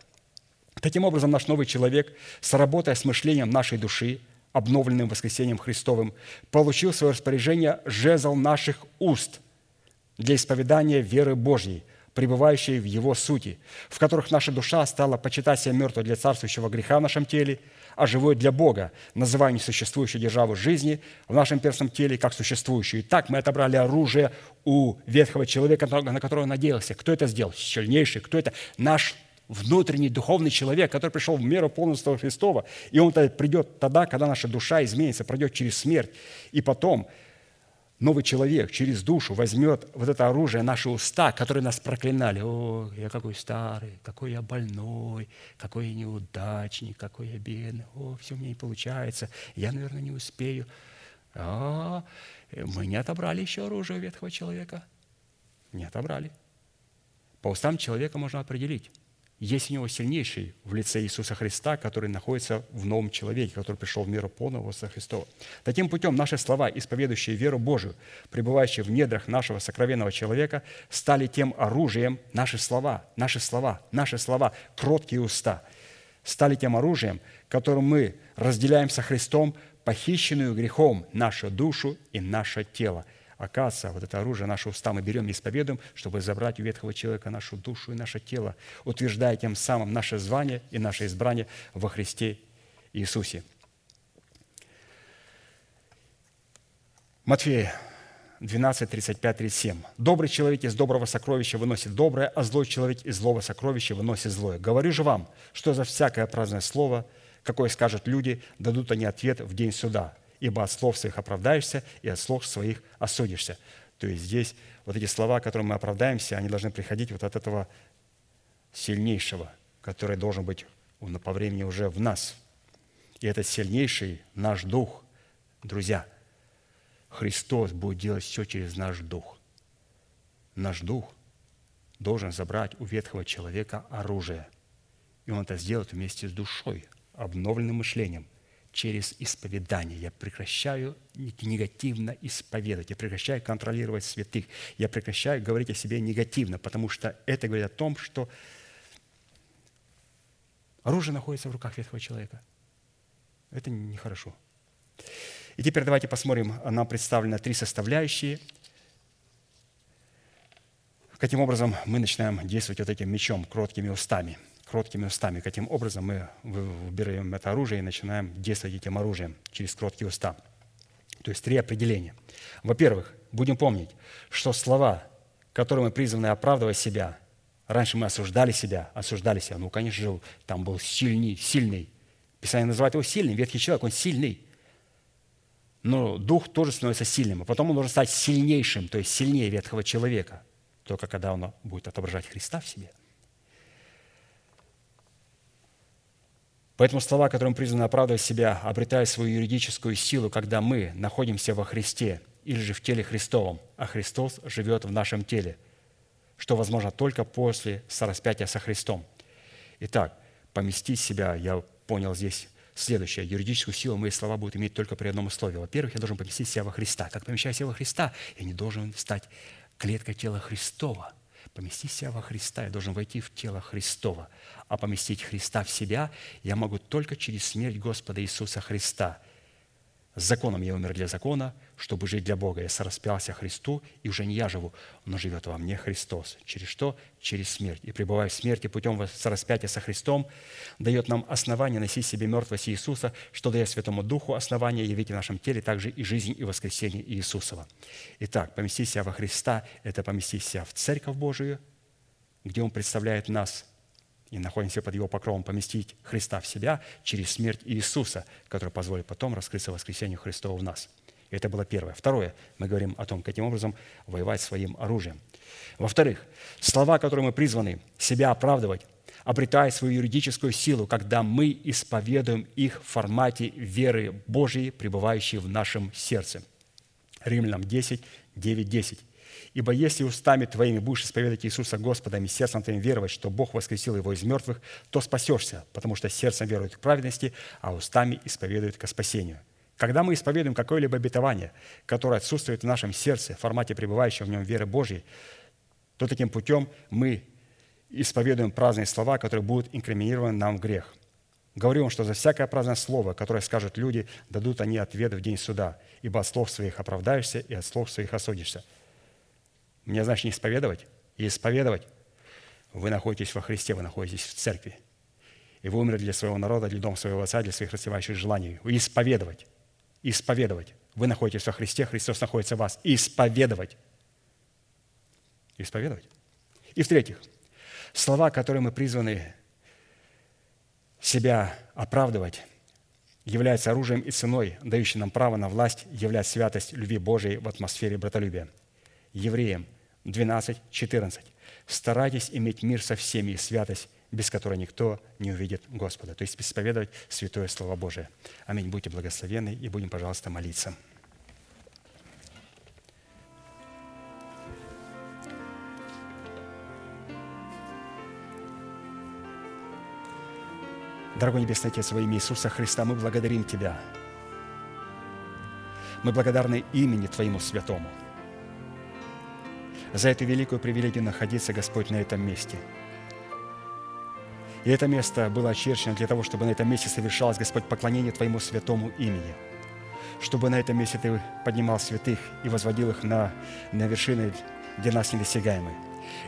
Таким образом, наш новый человек, соработая с мышлением нашей души, обновленным воскресением Христовым, получил в свое распоряжение жезл наших уст для исповедания веры Божьей, пребывающей в Его сути, в которых наша душа стала почитать себя мертвой для царствующего греха в нашем теле, а живой для Бога, называя несуществующую державу жизни в нашем перстном теле как существующую. И так мы отобрали оружие у ветхого человека, на которого надеялся. Кто это сделал? Сильнейший. Кто это? Наш внутренний духовный человек, который пришел в меру полностью Христова, и он придет тогда, когда наша душа изменится, пройдет через смерть, и потом новый человек через душу возьмет вот это оружие, наши уста, которые нас проклинали. О, я какой старый, какой я больной, какой я неудачник, какой я бедный. О, все мне не получается, я, наверное, не успею. А, мы не отобрали еще оружие у ветхого человека. Не отобрали. По устам человека можно определить, есть у него сильнейший в лице Иисуса Христа, который находится в новом человеке, который пришел в миру полного Иисуса Христова. Таким путем наши слова, исповедующие веру Божию, пребывающие в недрах нашего сокровенного человека, стали тем оружием, наши слова, наши слова, наши слова, кроткие уста, стали тем оружием, которым мы разделяем со Христом похищенную грехом нашу душу и наше тело – Оказывается, вот это оружие, наши уста мы берем и исповедуем, чтобы забрать у ветхого человека нашу душу и наше тело, утверждая тем самым наше звание и наше избрание во Христе Иисусе. Матфея 12, 35, 37. «Добрый человек из доброго сокровища выносит доброе, а злой человек из злого сокровища выносит злое. Говорю же вам, что за всякое праздное слово, какое скажут люди, дадут они ответ в день суда ибо от слов своих оправдаешься, и от слов своих осудишься». То есть здесь вот эти слова, которыми мы оправдаемся, они должны приходить вот от этого сильнейшего, который должен быть по времени уже в нас. И этот сильнейший наш дух, друзья, Христос будет делать все через наш дух. Наш дух должен забрать у ветхого человека оружие. И он это сделает вместе с душой, обновленным мышлением – через исповедание. Я прекращаю негативно исповедовать, я прекращаю контролировать святых, я прекращаю говорить о себе негативно, потому что это говорит о том, что оружие находится в руках ветхого человека. Это нехорошо. И теперь давайте посмотрим, нам представлены три составляющие. Каким образом мы начинаем действовать вот этим мечом, кроткими устами – кроткими устами. Каким образом мы выбираем это оружие и начинаем действовать этим оружием через кроткие уста. То есть три определения. Во-первых, будем помнить, что слова, которыми мы призваны оправдывать себя, раньше мы осуждали себя, осуждали себя. Ну, конечно же, там был сильный, сильный. Писание называет его сильным. Ветхий человек, он сильный. Но дух тоже становится сильным. А потом он должен стать сильнейшим, то есть сильнее ветхого человека. Только когда он будет отображать Христа в себе – Поэтому слова, которым призваны оправдывать себя, обретают свою юридическую силу, когда мы находимся во Христе или же в теле Христовом, а Христос живет в нашем теле, что возможно только после сораспятия со Христом. Итак, поместить себя, я понял здесь следующее. Юридическую силу мои слова будут иметь только при одном условии. Во-первых, я должен поместить себя во Христа. Как помещаю себя во Христа, я не должен стать клеткой тела Христова – Поместить себя во Христа, я должен войти в тело Христова. А поместить Христа в себя я могу только через смерть Господа Иисуса Христа – законом я умер для закона, чтобы жить для Бога. Я сораспялся Христу, и уже не я живу, но живет во мне Христос. Через что? Через смерть. И пребывая в смерти путем сораспятия со Христом, дает нам основание носить себе мертвость Иисуса, что дает Святому Духу основание явить в нашем теле также и жизнь, и воскресение Иисусова. Итак, поместить себя во Христа – это поместить себя в Церковь Божию, где Он представляет нас – и находимся под Его покровом, поместить Христа в себя через смерть Иисуса, который позволит потом раскрыться воскресению Христова в нас. Это было первое. Второе, мы говорим о том, каким образом воевать своим оружием. Во-вторых, слова, которые мы призваны себя оправдывать, обретают свою юридическую силу, когда мы исповедуем их в формате веры Божьей, пребывающей в нашем сердце. Римлянам 10, 9, 10. Ибо если устами твоими будешь исповедовать Иисуса Господом и сердцем твоим веровать, что Бог воскресил Его из мертвых, то спасешься, потому что сердцем верует к праведности, а устами исповедует ко спасению». Когда мы исповедуем какое-либо обетование, которое отсутствует в нашем сердце в формате пребывающей в нем веры Божьей, то таким путем мы исповедуем праздные слова, которые будут инкриминированы нам в грех. Говорю вам, что за всякое праздное слово, которое скажут люди, дадут они ответ в день суда, ибо от слов своих оправдаешься и от слов своих осудишься. Мне, значит, не исповедовать? И исповедовать. Вы находитесь во Христе, вы находитесь в церкви. И вы умерли для своего народа, для дома своего отца, для своих рассевающих желаний. Исповедовать. Исповедовать. Вы находитесь во Христе, Христос находится в вас. Исповедовать. Исповедовать. И в-третьих, слова, которые мы призваны себя оправдывать, являются оружием и ценой, дающим нам право на власть, являть святость любви Божией в атмосфере братолюбия – Евреям 12, 14. «Старайтесь иметь мир со всеми и святость, без которой никто не увидит Господа». То есть исповедовать Святое Слово Божие. Аминь. Будьте благословенны и будем, пожалуйста, молиться. Дорогой Небесный Отец, во имя Иисуса Христа, мы благодарим Тебя. Мы благодарны имени Твоему Святому – за эту великую привилегию находиться, Господь, на этом месте. И это место было очерчено для того, чтобы на этом месте совершалось, Господь, поклонение Твоему святому имени. Чтобы на этом месте Ты поднимал святых и возводил их на, на вершины, где нас недосягаемы.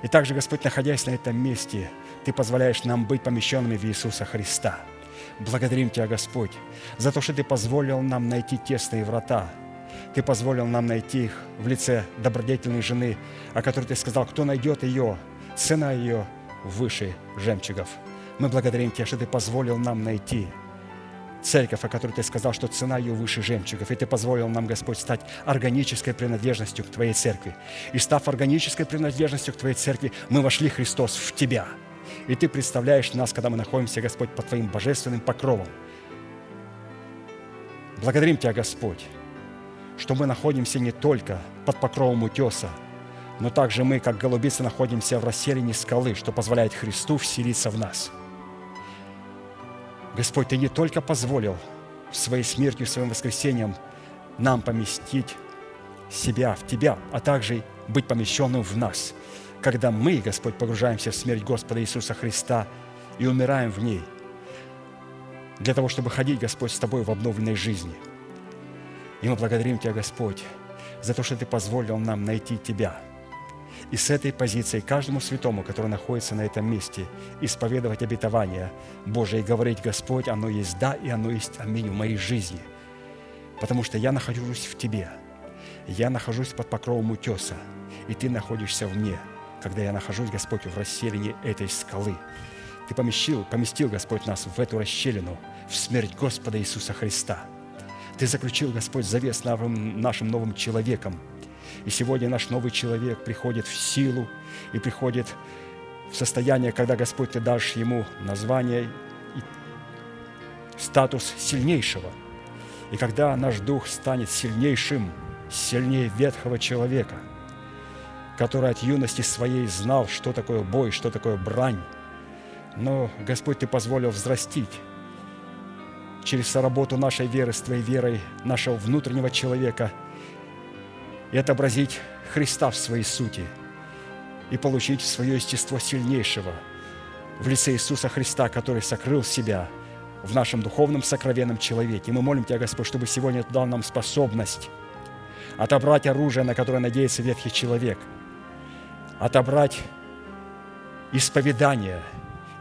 И также, Господь, находясь на этом месте, Ты позволяешь нам быть помещенными в Иисуса Христа. Благодарим Тебя, Господь, за то, что Ты позволил нам найти тесные врата – ты позволил нам найти их в лице добродетельной жены, о которой Ты сказал, кто найдет ее, цена ее выше жемчугов. Мы благодарим Тебя, что Ты позволил нам найти церковь, о которой Ты сказал, что цена ее выше жемчугов. И Ты позволил нам, Господь, стать органической принадлежностью к Твоей церкви. И став органической принадлежностью к Твоей церкви, мы вошли, Христос, в Тебя. И Ты представляешь нас, когда мы находимся, Господь, под Твоим божественным покровом. Благодарим Тебя, Господь, что мы находимся не только под покровом утеса, но также мы, как голубицы, находимся в расселении скалы, что позволяет Христу вселиться в нас. Господь, Ты не только позволил своей смертью, своим воскресением нам поместить себя в Тебя, а также быть помещенным в нас, когда мы, Господь, погружаемся в смерть Господа Иисуса Христа и умираем в ней, для того, чтобы ходить, Господь, с Тобой в обновленной жизни – и мы благодарим Тебя, Господь, за то, что Ты позволил нам найти Тебя. И с этой позиции каждому святому, который находится на этом месте, исповедовать обетование Божие и говорить, Господь, оно есть да, и оно есть аминь в моей жизни. Потому что я нахожусь в Тебе. Я нахожусь под покровом утеса, и Ты находишься в мне, когда я нахожусь, Господь, в расселении этой скалы. Ты поместил, поместил, Господь, нас в эту расщелину, в смерть Господа Иисуса Христа – ты заключил, Господь, завет с нашим новым человеком. И сегодня наш новый человек приходит в силу и приходит в состояние, когда, Господь, Ты дашь ему название и статус сильнейшего. И когда наш дух станет сильнейшим, сильнее ветхого человека, который от юности своей знал, что такое бой, что такое брань, но, Господь, Ты позволил взрастить через работу нашей веры с Твоей верой, нашего внутреннего человека, и отобразить Христа в своей сути. и получить свое естество сильнейшего в лице Иисуса Христа, который сокрыл себя в нашем духовном сокровенном человеке. И мы молим Тебя, Господь, чтобы сегодня Ты дал нам способность отобрать оружие, на которое надеется ветхий человек, отобрать исповедание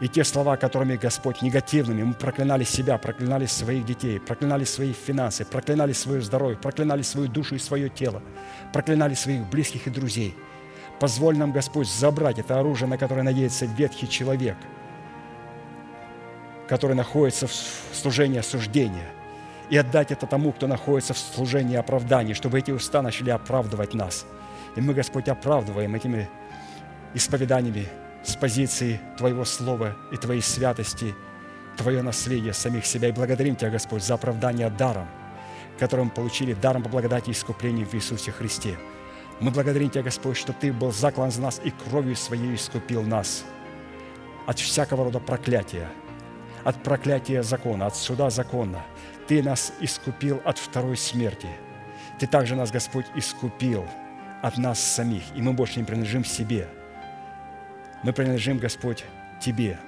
и те слова, которыми Господь негативными, мы проклинали себя, проклинали своих детей, проклинали свои финансы, проклинали свое здоровье, проклинали свою душу и свое тело, проклинали своих близких и друзей. Позволь нам, Господь, забрать это оружие, на которое надеется ветхий человек, который находится в служении осуждения – и отдать это тому, кто находится в служении оправдания, чтобы эти уста начали оправдывать нас. И мы, Господь, оправдываем этими исповеданиями с позиции Твоего Слова и Твоей святости, Твое наследие самих себя. И благодарим Тебя, Господь, за оправдание даром, которым получили даром по благодати и искуплению в Иисусе Христе. Мы благодарим Тебя, Господь, что Ты был заклан за нас и кровью Своей искупил нас от всякого рода проклятия, от проклятия закона, от суда закона – ты нас искупил от второй смерти. Ты также нас, Господь, искупил от нас самих, и мы больше не принадлежим себе. Мы принадлежим, Господь, Тебе.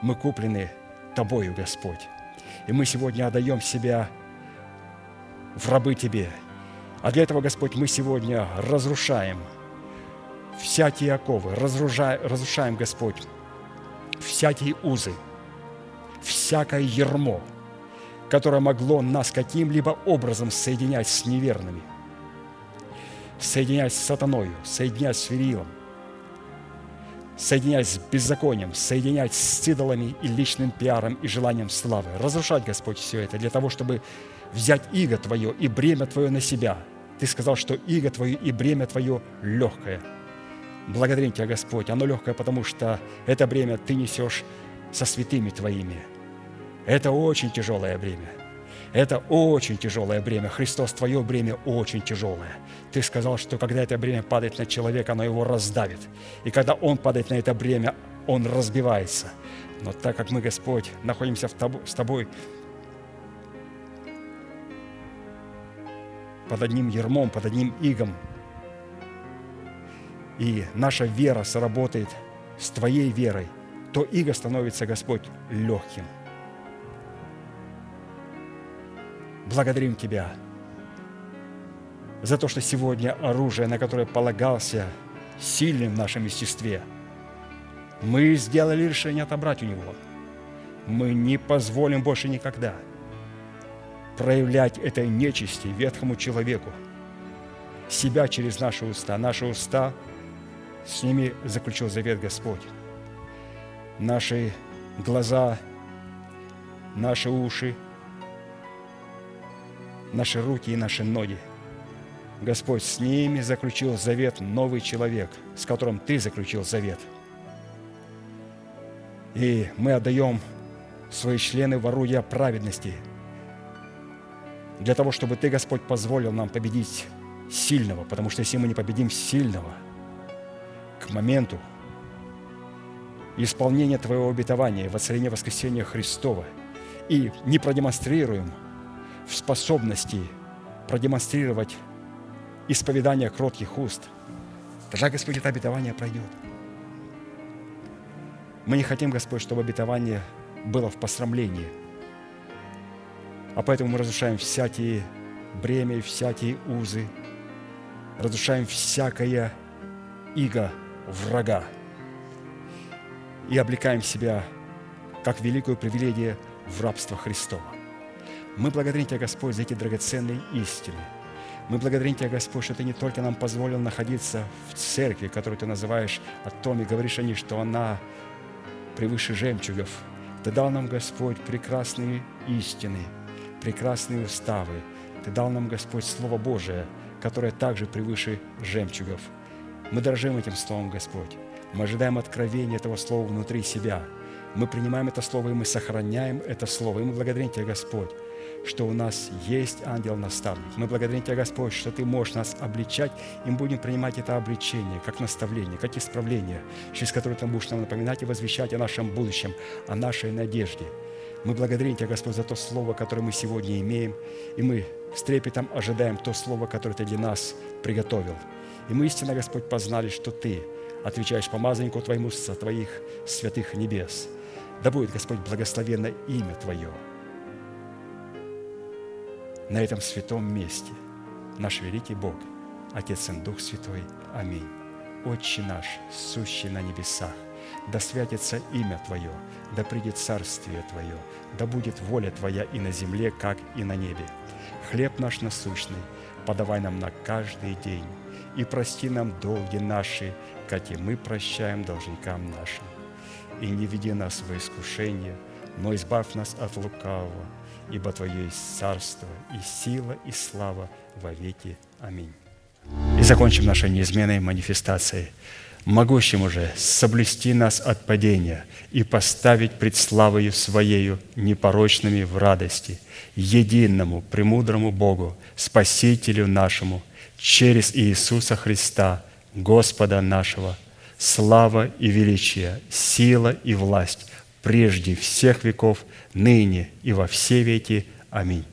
Мы куплены Тобою, Господь. И мы сегодня отдаем себя в рабы Тебе. А для этого, Господь, мы сегодня разрушаем всякие оковы, разрушаем, Господь, всякие узы, всякое ермо – которое могло нас каким-либо образом соединять с неверными, соединять с сатаною, соединять с Фириилом, соединять с беззаконием, соединять с идолами и личным пиаром и желанием славы. Разрушать, Господь, все это для того, чтобы взять иго Твое и бремя Твое на себя. Ты сказал, что иго Твое и бремя Твое легкое. Благодарим Тебя, Господь. Оно легкое, потому что это бремя Ты несешь со святыми Твоими – это очень тяжелое бремя. Это очень тяжелое бремя. Христос, твое бремя очень тяжелое. Ты сказал, что когда это бремя падает на человека, оно его раздавит. И когда он падает на это бремя, он разбивается. Но так как мы, Господь, находимся с Тобой под одним ермом, под одним игом, и наша вера сработает с Твоей верой, то иго становится, Господь, легким – благодарим Тебя за то, что сегодня оружие, на которое полагался сильным в нашем естестве, мы сделали решение отобрать у него. Мы не позволим больше никогда проявлять этой нечисти ветхому человеку, себя через наши уста. Наши уста, с ними заключил завет Господь. Наши глаза, наши уши – наши руки и наши ноги. Господь с ними заключил завет новый человек, с которым Ты заключил завет. И мы отдаем свои члены в орудия праведности, для того, чтобы Ты, Господь, позволил нам победить сильного, потому что если мы не победим сильного, к моменту исполнения Твоего обетования, воцарения воскресения Христова, и не продемонстрируем – в способности продемонстрировать исповедание кротких уст, тогда, Господь, это обетование пройдет. Мы не хотим, Господь, чтобы обетование было в посрамлении. А поэтому мы разрушаем всякие бремя, всякие узы, разрушаем всякое иго врага и облекаем себя как великую привилегию в рабство Христово. Мы благодарим Тебя, Господь, за эти драгоценные истины. Мы благодарим Тебя, Господь, что Ты не только нам позволил находиться в церкви, которую Ты называешь о том и говоришь о ней, что она превыше жемчугов. Ты дал нам, Господь, прекрасные истины, прекрасные уставы. Ты дал нам, Господь, Слово Божие, которое также превыше жемчугов. Мы дорожим этим Словом, Господь. Мы ожидаем откровения этого Слова внутри себя. Мы принимаем это Слово, и мы сохраняем это Слово. И мы благодарим Тебя, Господь, что у нас есть ангел-наставник. Мы благодарим Тебя, Господь, что Ты можешь нас обличать, и мы будем принимать это обличение как наставление, как исправление, через которое Ты будешь нам напоминать и возвещать о нашем будущем, о нашей надежде. Мы благодарим Тебя, Господь, за то Слово, которое мы сегодня имеем, и мы с трепетом ожидаем то Слово, которое Ты для нас приготовил. И мы истинно, Господь, познали, что Ты отвечаешь помазаннику Твоему со Твоих святых небес. Да будет, Господь, благословенно имя Твое на этом святом месте. Наш великий Бог, Отец и Дух Святой. Аминь. Отче наш, сущий на небесах, да святится имя Твое, да придет царствие Твое, да будет воля Твоя и на земле, как и на небе. Хлеб наш насущный подавай нам на каждый день, и прости нам долги наши, как и мы прощаем должникам нашим. И не веди нас в искушение, но избавь нас от лукавого, ибо Твое есть царство, и сила, и слава во веки. Аминь. И закончим нашей неизменной манифестацией – могущим уже соблюсти нас от падения и поставить пред славою Своею непорочными в радости, единому, премудрому Богу, Спасителю нашему, через Иисуса Христа, Господа нашего, слава и величие, сила и власть прежде всех веков, ныне и во все веки. Аминь.